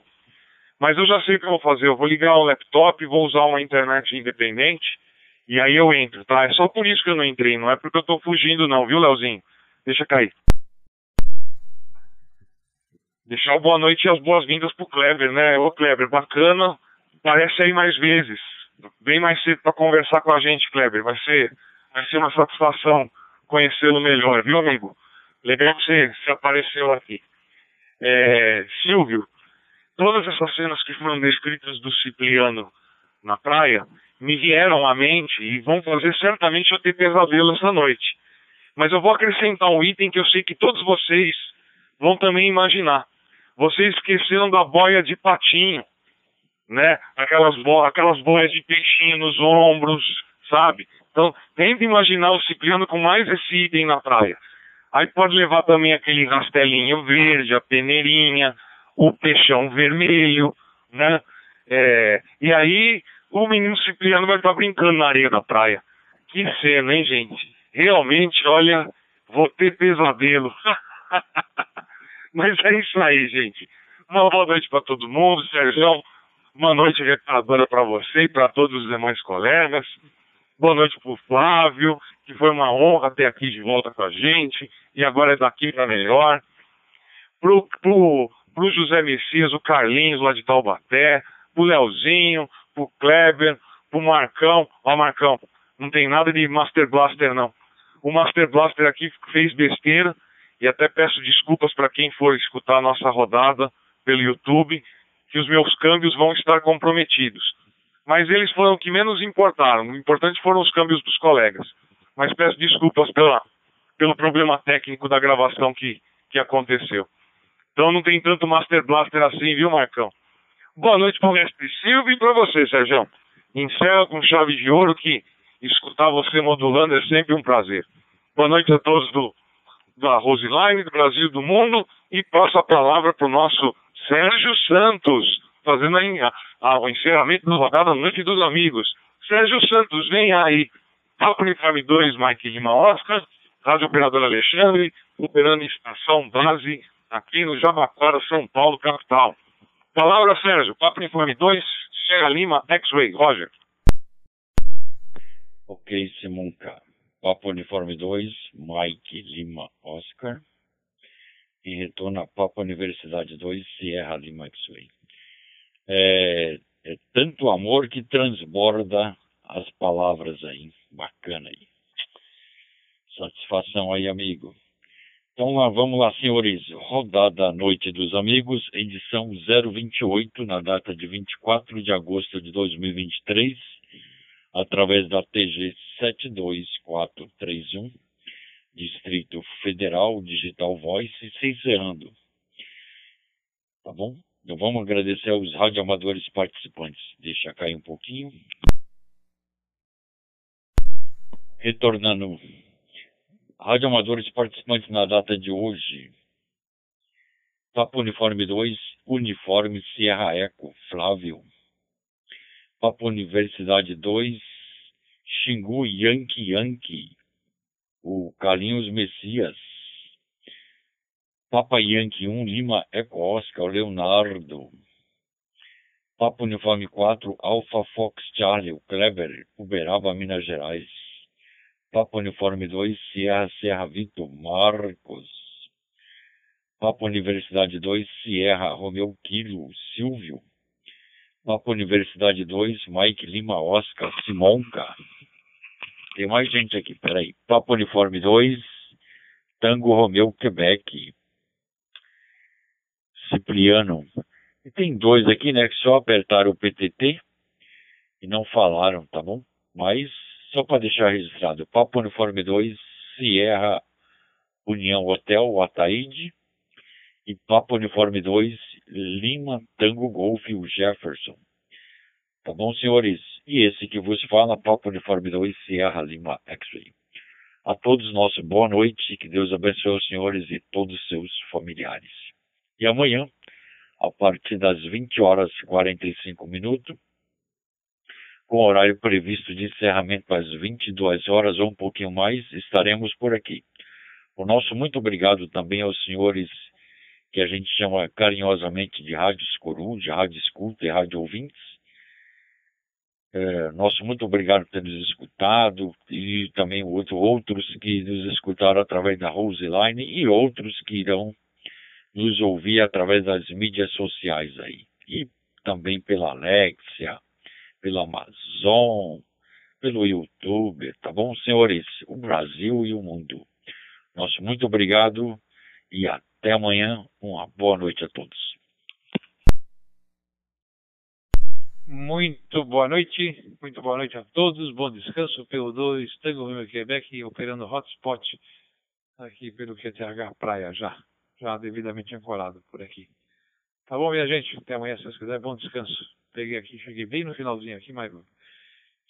Mas eu já sei o que eu vou fazer. Eu vou ligar o laptop, vou usar uma internet independente e aí eu entro, tá? É só por isso que eu não entrei, não é porque eu estou fugindo, não, viu, Leozinho? Deixa cair. Deixar o boa noite e as boas-vindas pro Kleber, né? Ô Kleber, bacana. Parece aí mais vezes. Bem mais cedo para conversar com a gente, Kleber. Vai ser Vai ser uma satisfação conhecê-lo melhor, viu, amigo? Legal que você, você apareceu aqui. É, Silvio, todas essas cenas que foram descritas do Cipriano na praia me vieram à mente e vão fazer certamente eu ter pesadelo essa noite. Mas eu vou acrescentar um item que eu sei que todos vocês vão também imaginar. Vocês esqueceram da boia de patinho, né? Aquelas, bo aquelas boias de peixinho nos ombros, sabe? Então, tenta imaginar o Cipriano com mais esse item na praia. Aí pode levar também aquele rastelinho verde, a peneirinha, o peixão vermelho, né? É, e aí o menino Cipriano vai estar brincando na areia da praia. Que cena, hein, gente? Realmente, olha, vou ter pesadelo. (laughs) Mas é isso aí, gente. Uma boa noite para todo mundo, Sérgio. Uma noite reparadora para você e para todos os demais colegas. Boa noite para o Flávio, que foi uma honra ter aqui de volta com a gente, e agora é daqui para melhor. Pro, pro, pro José Messias, o Carlinhos lá de Taubaté, pro Leozinho, pro Kleber, pro Marcão. Ó, Marcão, não tem nada de Master Blaster, não. O Master Blaster aqui fez besteira, e até peço desculpas para quem for escutar a nossa rodada pelo YouTube, que os meus câmbios vão estar comprometidos mas eles foram o que menos importaram. O importante foram os câmbios dos colegas. Mas peço desculpas pela, pelo problema técnico da gravação que, que aconteceu. Então não tem tanto Master Blaster assim, viu, Marcão? Boa noite para o Mestre Silvio e para você, Sérgio. Encerra com chave de ouro que escutar você modulando é sempre um prazer. Boa noite a todos do, da Roseline, do Brasil do Mundo e passo a palavra para o nosso Sérgio Santos fazendo a, a, o encerramento da rodada Noite dos Amigos. Sérgio Santos, vem aí. Papo Uniforme 2, Mike Lima Oscar, Rádio Operador Alexandre, operando estação base aqui no Jabaquara, São Paulo, capital. Palavra, Sérgio. Papo Uniforme 2, Sierra Lima, X-Ray, Roger. Ok, Simonca. Papo Uniforme 2, Mike Lima Oscar. Em retorno a Papo Universidade 2, Sierra Lima X-Ray é, é tanto amor que transborda as palavras aí. Bacana aí. Satisfação aí, amigo. Então lá, vamos lá, senhores. Rodada Noite dos Amigos, edição 028, na data de 24 de agosto de 2023, através da TG 72431, Distrito Federal Digital Voice, encerrando. Tá bom? Então vamos agradecer aos radioamadores participantes. Deixa cair um pouquinho. Retornando. Radioamadores participantes na data de hoje. Papo Uniforme 2, Uniforme Sierra Eco, Flávio. Papo Universidade 2, Xingu Yankee Yankee, o Carlinhos Messias. Papa Yankee 1, Lima Eco Oscar, Leonardo. Papo Uniforme 4, Alpha Fox Charlie, Kleber, Uberaba, Minas Gerais. Papo Uniforme 2, Sierra Serra Vitor, Marcos. Papo Universidade 2, Sierra Romeu Kilo, Silvio. Papo Universidade 2, Mike Lima Oscar, Simonca. Tem mais gente aqui, peraí. Papo Uniforme 2, Tango Romeu Quebec. Cipriano. E tem dois aqui, né, que só apertaram o PTT e não falaram, tá bom? Mas, só para deixar registrado, Papo Uniforme 2, Sierra União Hotel, Ataíde. E Papo Uniforme 2, Lima Tango Golf, o Jefferson. Tá bom, senhores? E esse que vos fala, Papo Uniforme 2, Sierra Lima X-Ray. A todos nosso boa noite, que Deus abençoe os senhores e todos os seus familiares. E amanhã, a partir das 20 horas e 45 minutos, com horário previsto de encerramento às 22 horas ou um pouquinho mais, estaremos por aqui. O nosso muito obrigado também aos senhores que a gente chama carinhosamente de rádios coru, de rádio escuta e rádio ouvintes. É, nosso muito obrigado por ter nos escutado e também outro, outros que nos escutaram através da Roseline e outros que irão nos ouvir através das mídias sociais aí. E também pela Alexia, pela Amazon, pelo YouTube, tá bom, senhores? O Brasil e o mundo. Nosso muito obrigado e até amanhã. Uma boa noite a todos. Muito boa noite, muito boa noite a todos, bom descanso pelo 2 Tango Rio Quebec, operando hotspot aqui pelo QTH Praia já já devidamente ancorado por aqui. Tá bom, minha gente? Até amanhã, se vocês quiserem. Bom descanso. Peguei aqui, cheguei bem no finalzinho aqui, mas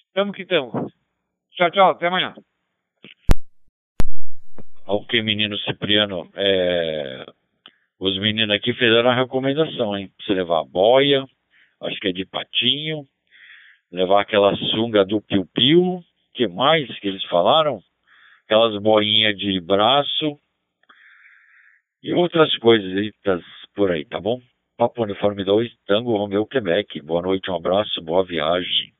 estamos que estamos. Tchau, tchau. Até amanhã. Ok, menino Cipriano. É... Os meninos aqui fizeram a recomendação, hein? Pra você levar boia, acho que é de patinho, levar aquela sunga do piu-piu, que mais que eles falaram? Aquelas boinhas de braço, e outras coisas por aí, tá bom? Papo Uniforme 2, Tango Romeu Quebec. Boa noite, um abraço, boa viagem.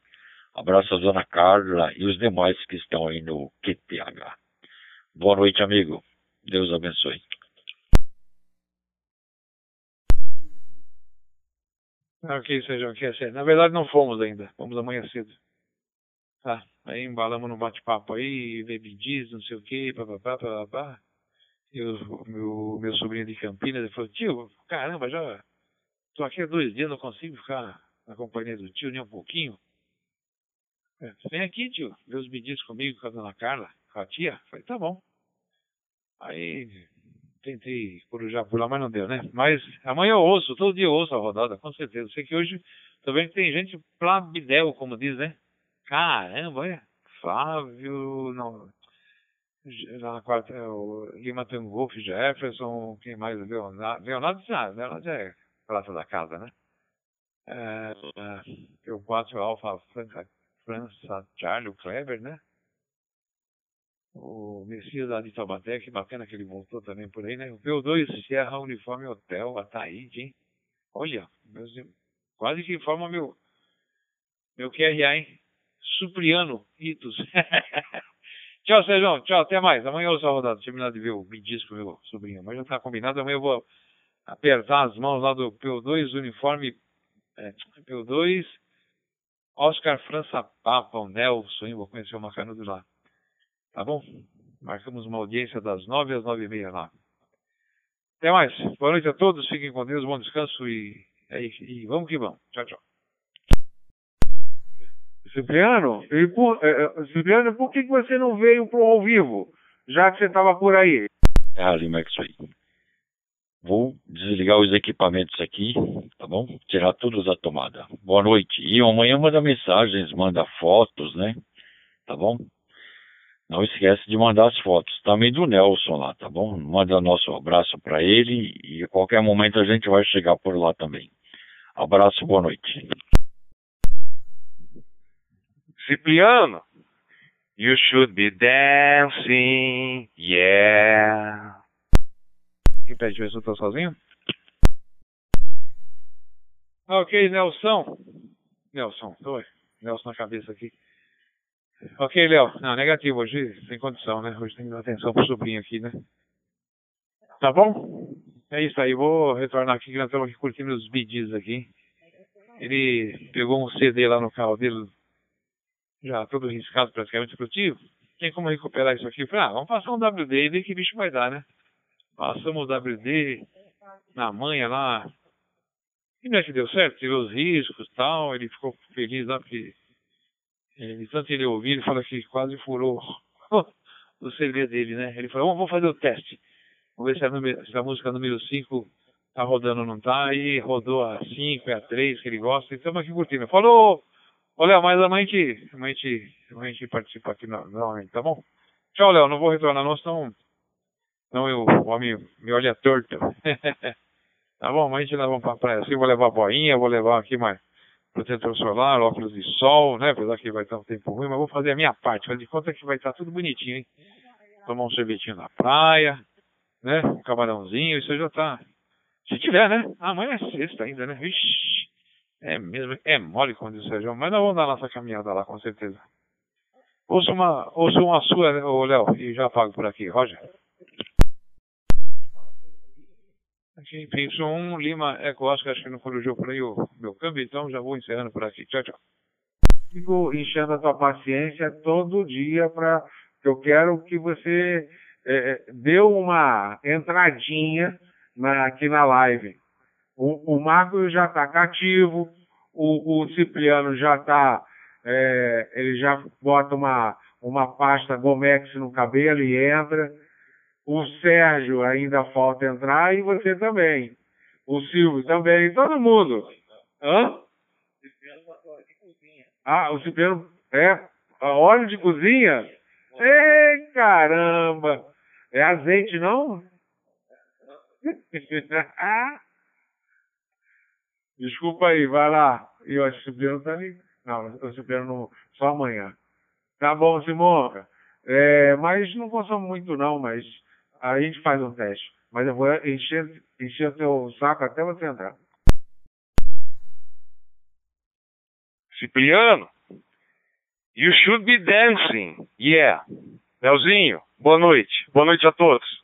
abraço a Dona Carla e os demais que estão aí no QTH. Boa noite, amigo. Deus abençoe. Ok, seja quer ser. Na verdade, não fomos ainda. Fomos amanhã cedo. Tá. Aí embalamos no bate-papo aí, bebidis, não sei o que, papapá, papapá. E o meu, meu sobrinho de Campinas falou, tio, caramba, já tô aqui há dois dias, não consigo ficar na companhia do tio nem um pouquinho. É, vem aqui, tio, ver os pedidos comigo, com a dona Carla, com a tia. Falei, tá bom. Aí tentei corujar por lá, mas não deu, né? Mas amanhã eu ouço, todo dia eu ouço a rodada, com certeza. Sei que hoje também tem gente plabidel, como diz, né? Caramba, olha. Flávio, não, na quarta, é o Lima tem Wolf, Jefferson, quem mais? Leonardo, Leonardo já, Leonardo já é prata da casa, né? É, é, o 4 Alfa França, França Charlie, o Kleber, né? O Messias lá de Taubaté, que bacana que ele voltou também por aí, né? O P2 Sierra Uniforme Hotel, Ataíde, hein? Olha, meus, quase que informa meu, meu QRA, hein? Supriano Itos. (laughs) Tchau, Sérgio. Tchau, até mais. Amanhã eu sou rodado. Terminar de ver o disco, meu sobrinho. Mas já tá combinado. Amanhã eu vou apertar as mãos lá do PO2, uniforme é, PO2, Oscar França Papa, o Nelson, hein? Vou conhecer o Macanudo lá. Tá bom? Marcamos uma audiência das nove às nove e meia lá. Até mais. Boa noite a todos. Fiquem com Deus. Bom descanso e, e, e vamos que vamos. Tchau, tchau. Cipriano, por, é, Cipriano, por que você não veio pro ao vivo, já que você estava por aí? É ali, Max, aí. Vou desligar os equipamentos aqui, tá bom? Tirar tudo da tomada. Boa noite. E amanhã manda mensagens, manda fotos, né? Tá bom? Não esquece de mandar as fotos. Também do Nelson lá, tá bom? Manda nosso abraço para ele e a qualquer momento a gente vai chegar por lá também. Abraço, boa noite. Cipriano, you should be dancing, yeah. Quem pede eu estou sozinho? Ok, Nelson. Nelson, oi. Nelson na cabeça aqui. Ok, Léo. Não, negativo, hoje sem condição, né? Hoje tem que dar atenção pro sobrinho aqui, né? Tá bom? É isso aí, vou retornar aqui, que nós estamos aqui curtindo os BDs aqui. Ele pegou um CD lá no carro dele, já todo riscado praticamente produtivo. Tem como recuperar isso aqui? Eu falei, ah, vamos passar um WD e ver que bicho vai dar, né? Passamos o WD na manha lá. E não é que deu certo, tirou os riscos e tal. Ele ficou feliz lá porque ele, tanto ele ouvir, ele fala que quase furou (laughs) o CD dele, né? Ele falou, vamos fazer o teste. Vamos ver se a, número, se a música número 5 tá rodando ou não tá. Aí rodou a 5, a 3 que ele gosta. E estamos aqui curtindo. Falou! Léo, mas amanhã a gente, amanhã a gente, amanhã a gente participa aqui novamente, tá bom? Tchau, Léo. Não vou retornar, não, senão, não eu, o homem me olha torto. (laughs) tá bom? Amanhã a gente leva pra praia assim. Vou levar a boinha, vou levar aqui mais protetor solar, óculos de sol, né? Apesar que vai estar um tempo ruim, mas vou fazer a minha parte. Fazer de conta que vai estar tudo bonitinho, hein? Tomar um sorvetinho na praia, né? Um camarãozinho, isso já tá. Se tiver, né? Amanhã é sexta ainda, né? Vixe. É mesmo, é mole, como diz o Sérgio, mas nós vamos dar nossa caminhada lá, com certeza. Ouça uma, ouça uma sua, né, Léo, e já pago por aqui. Roger. Aqui, Y1, Lima, Eco Oscar, acho que não corrigiu por aí o meu câmbio, então já vou encerrando por aqui. Tchau, tchau. Fico enchendo a tua paciência todo dia para eu quero que você é, dê uma entradinha na, aqui na live. O, o Marco já está cativo, o, o, Cipriano já está, é, ele já bota uma, uma pasta Gomex no cabelo e entra. O Sérgio ainda falta entrar e você também. O Silvio também, todo mundo. Hã? Ah, o Cipriano é óleo de cozinha? Ei, caramba! É azeite, não? (laughs) Desculpa aí, vai lá. E o Cipriano tá ali. Não, o Cipriano só amanhã. Tá bom, Simonca. É, mas não consome muito não, mas a gente faz um teste. Mas eu vou encher, encher seu saco até você entrar. Cipriano, you should be dancing. Yeah. Leozinho, boa noite. Boa noite a todos.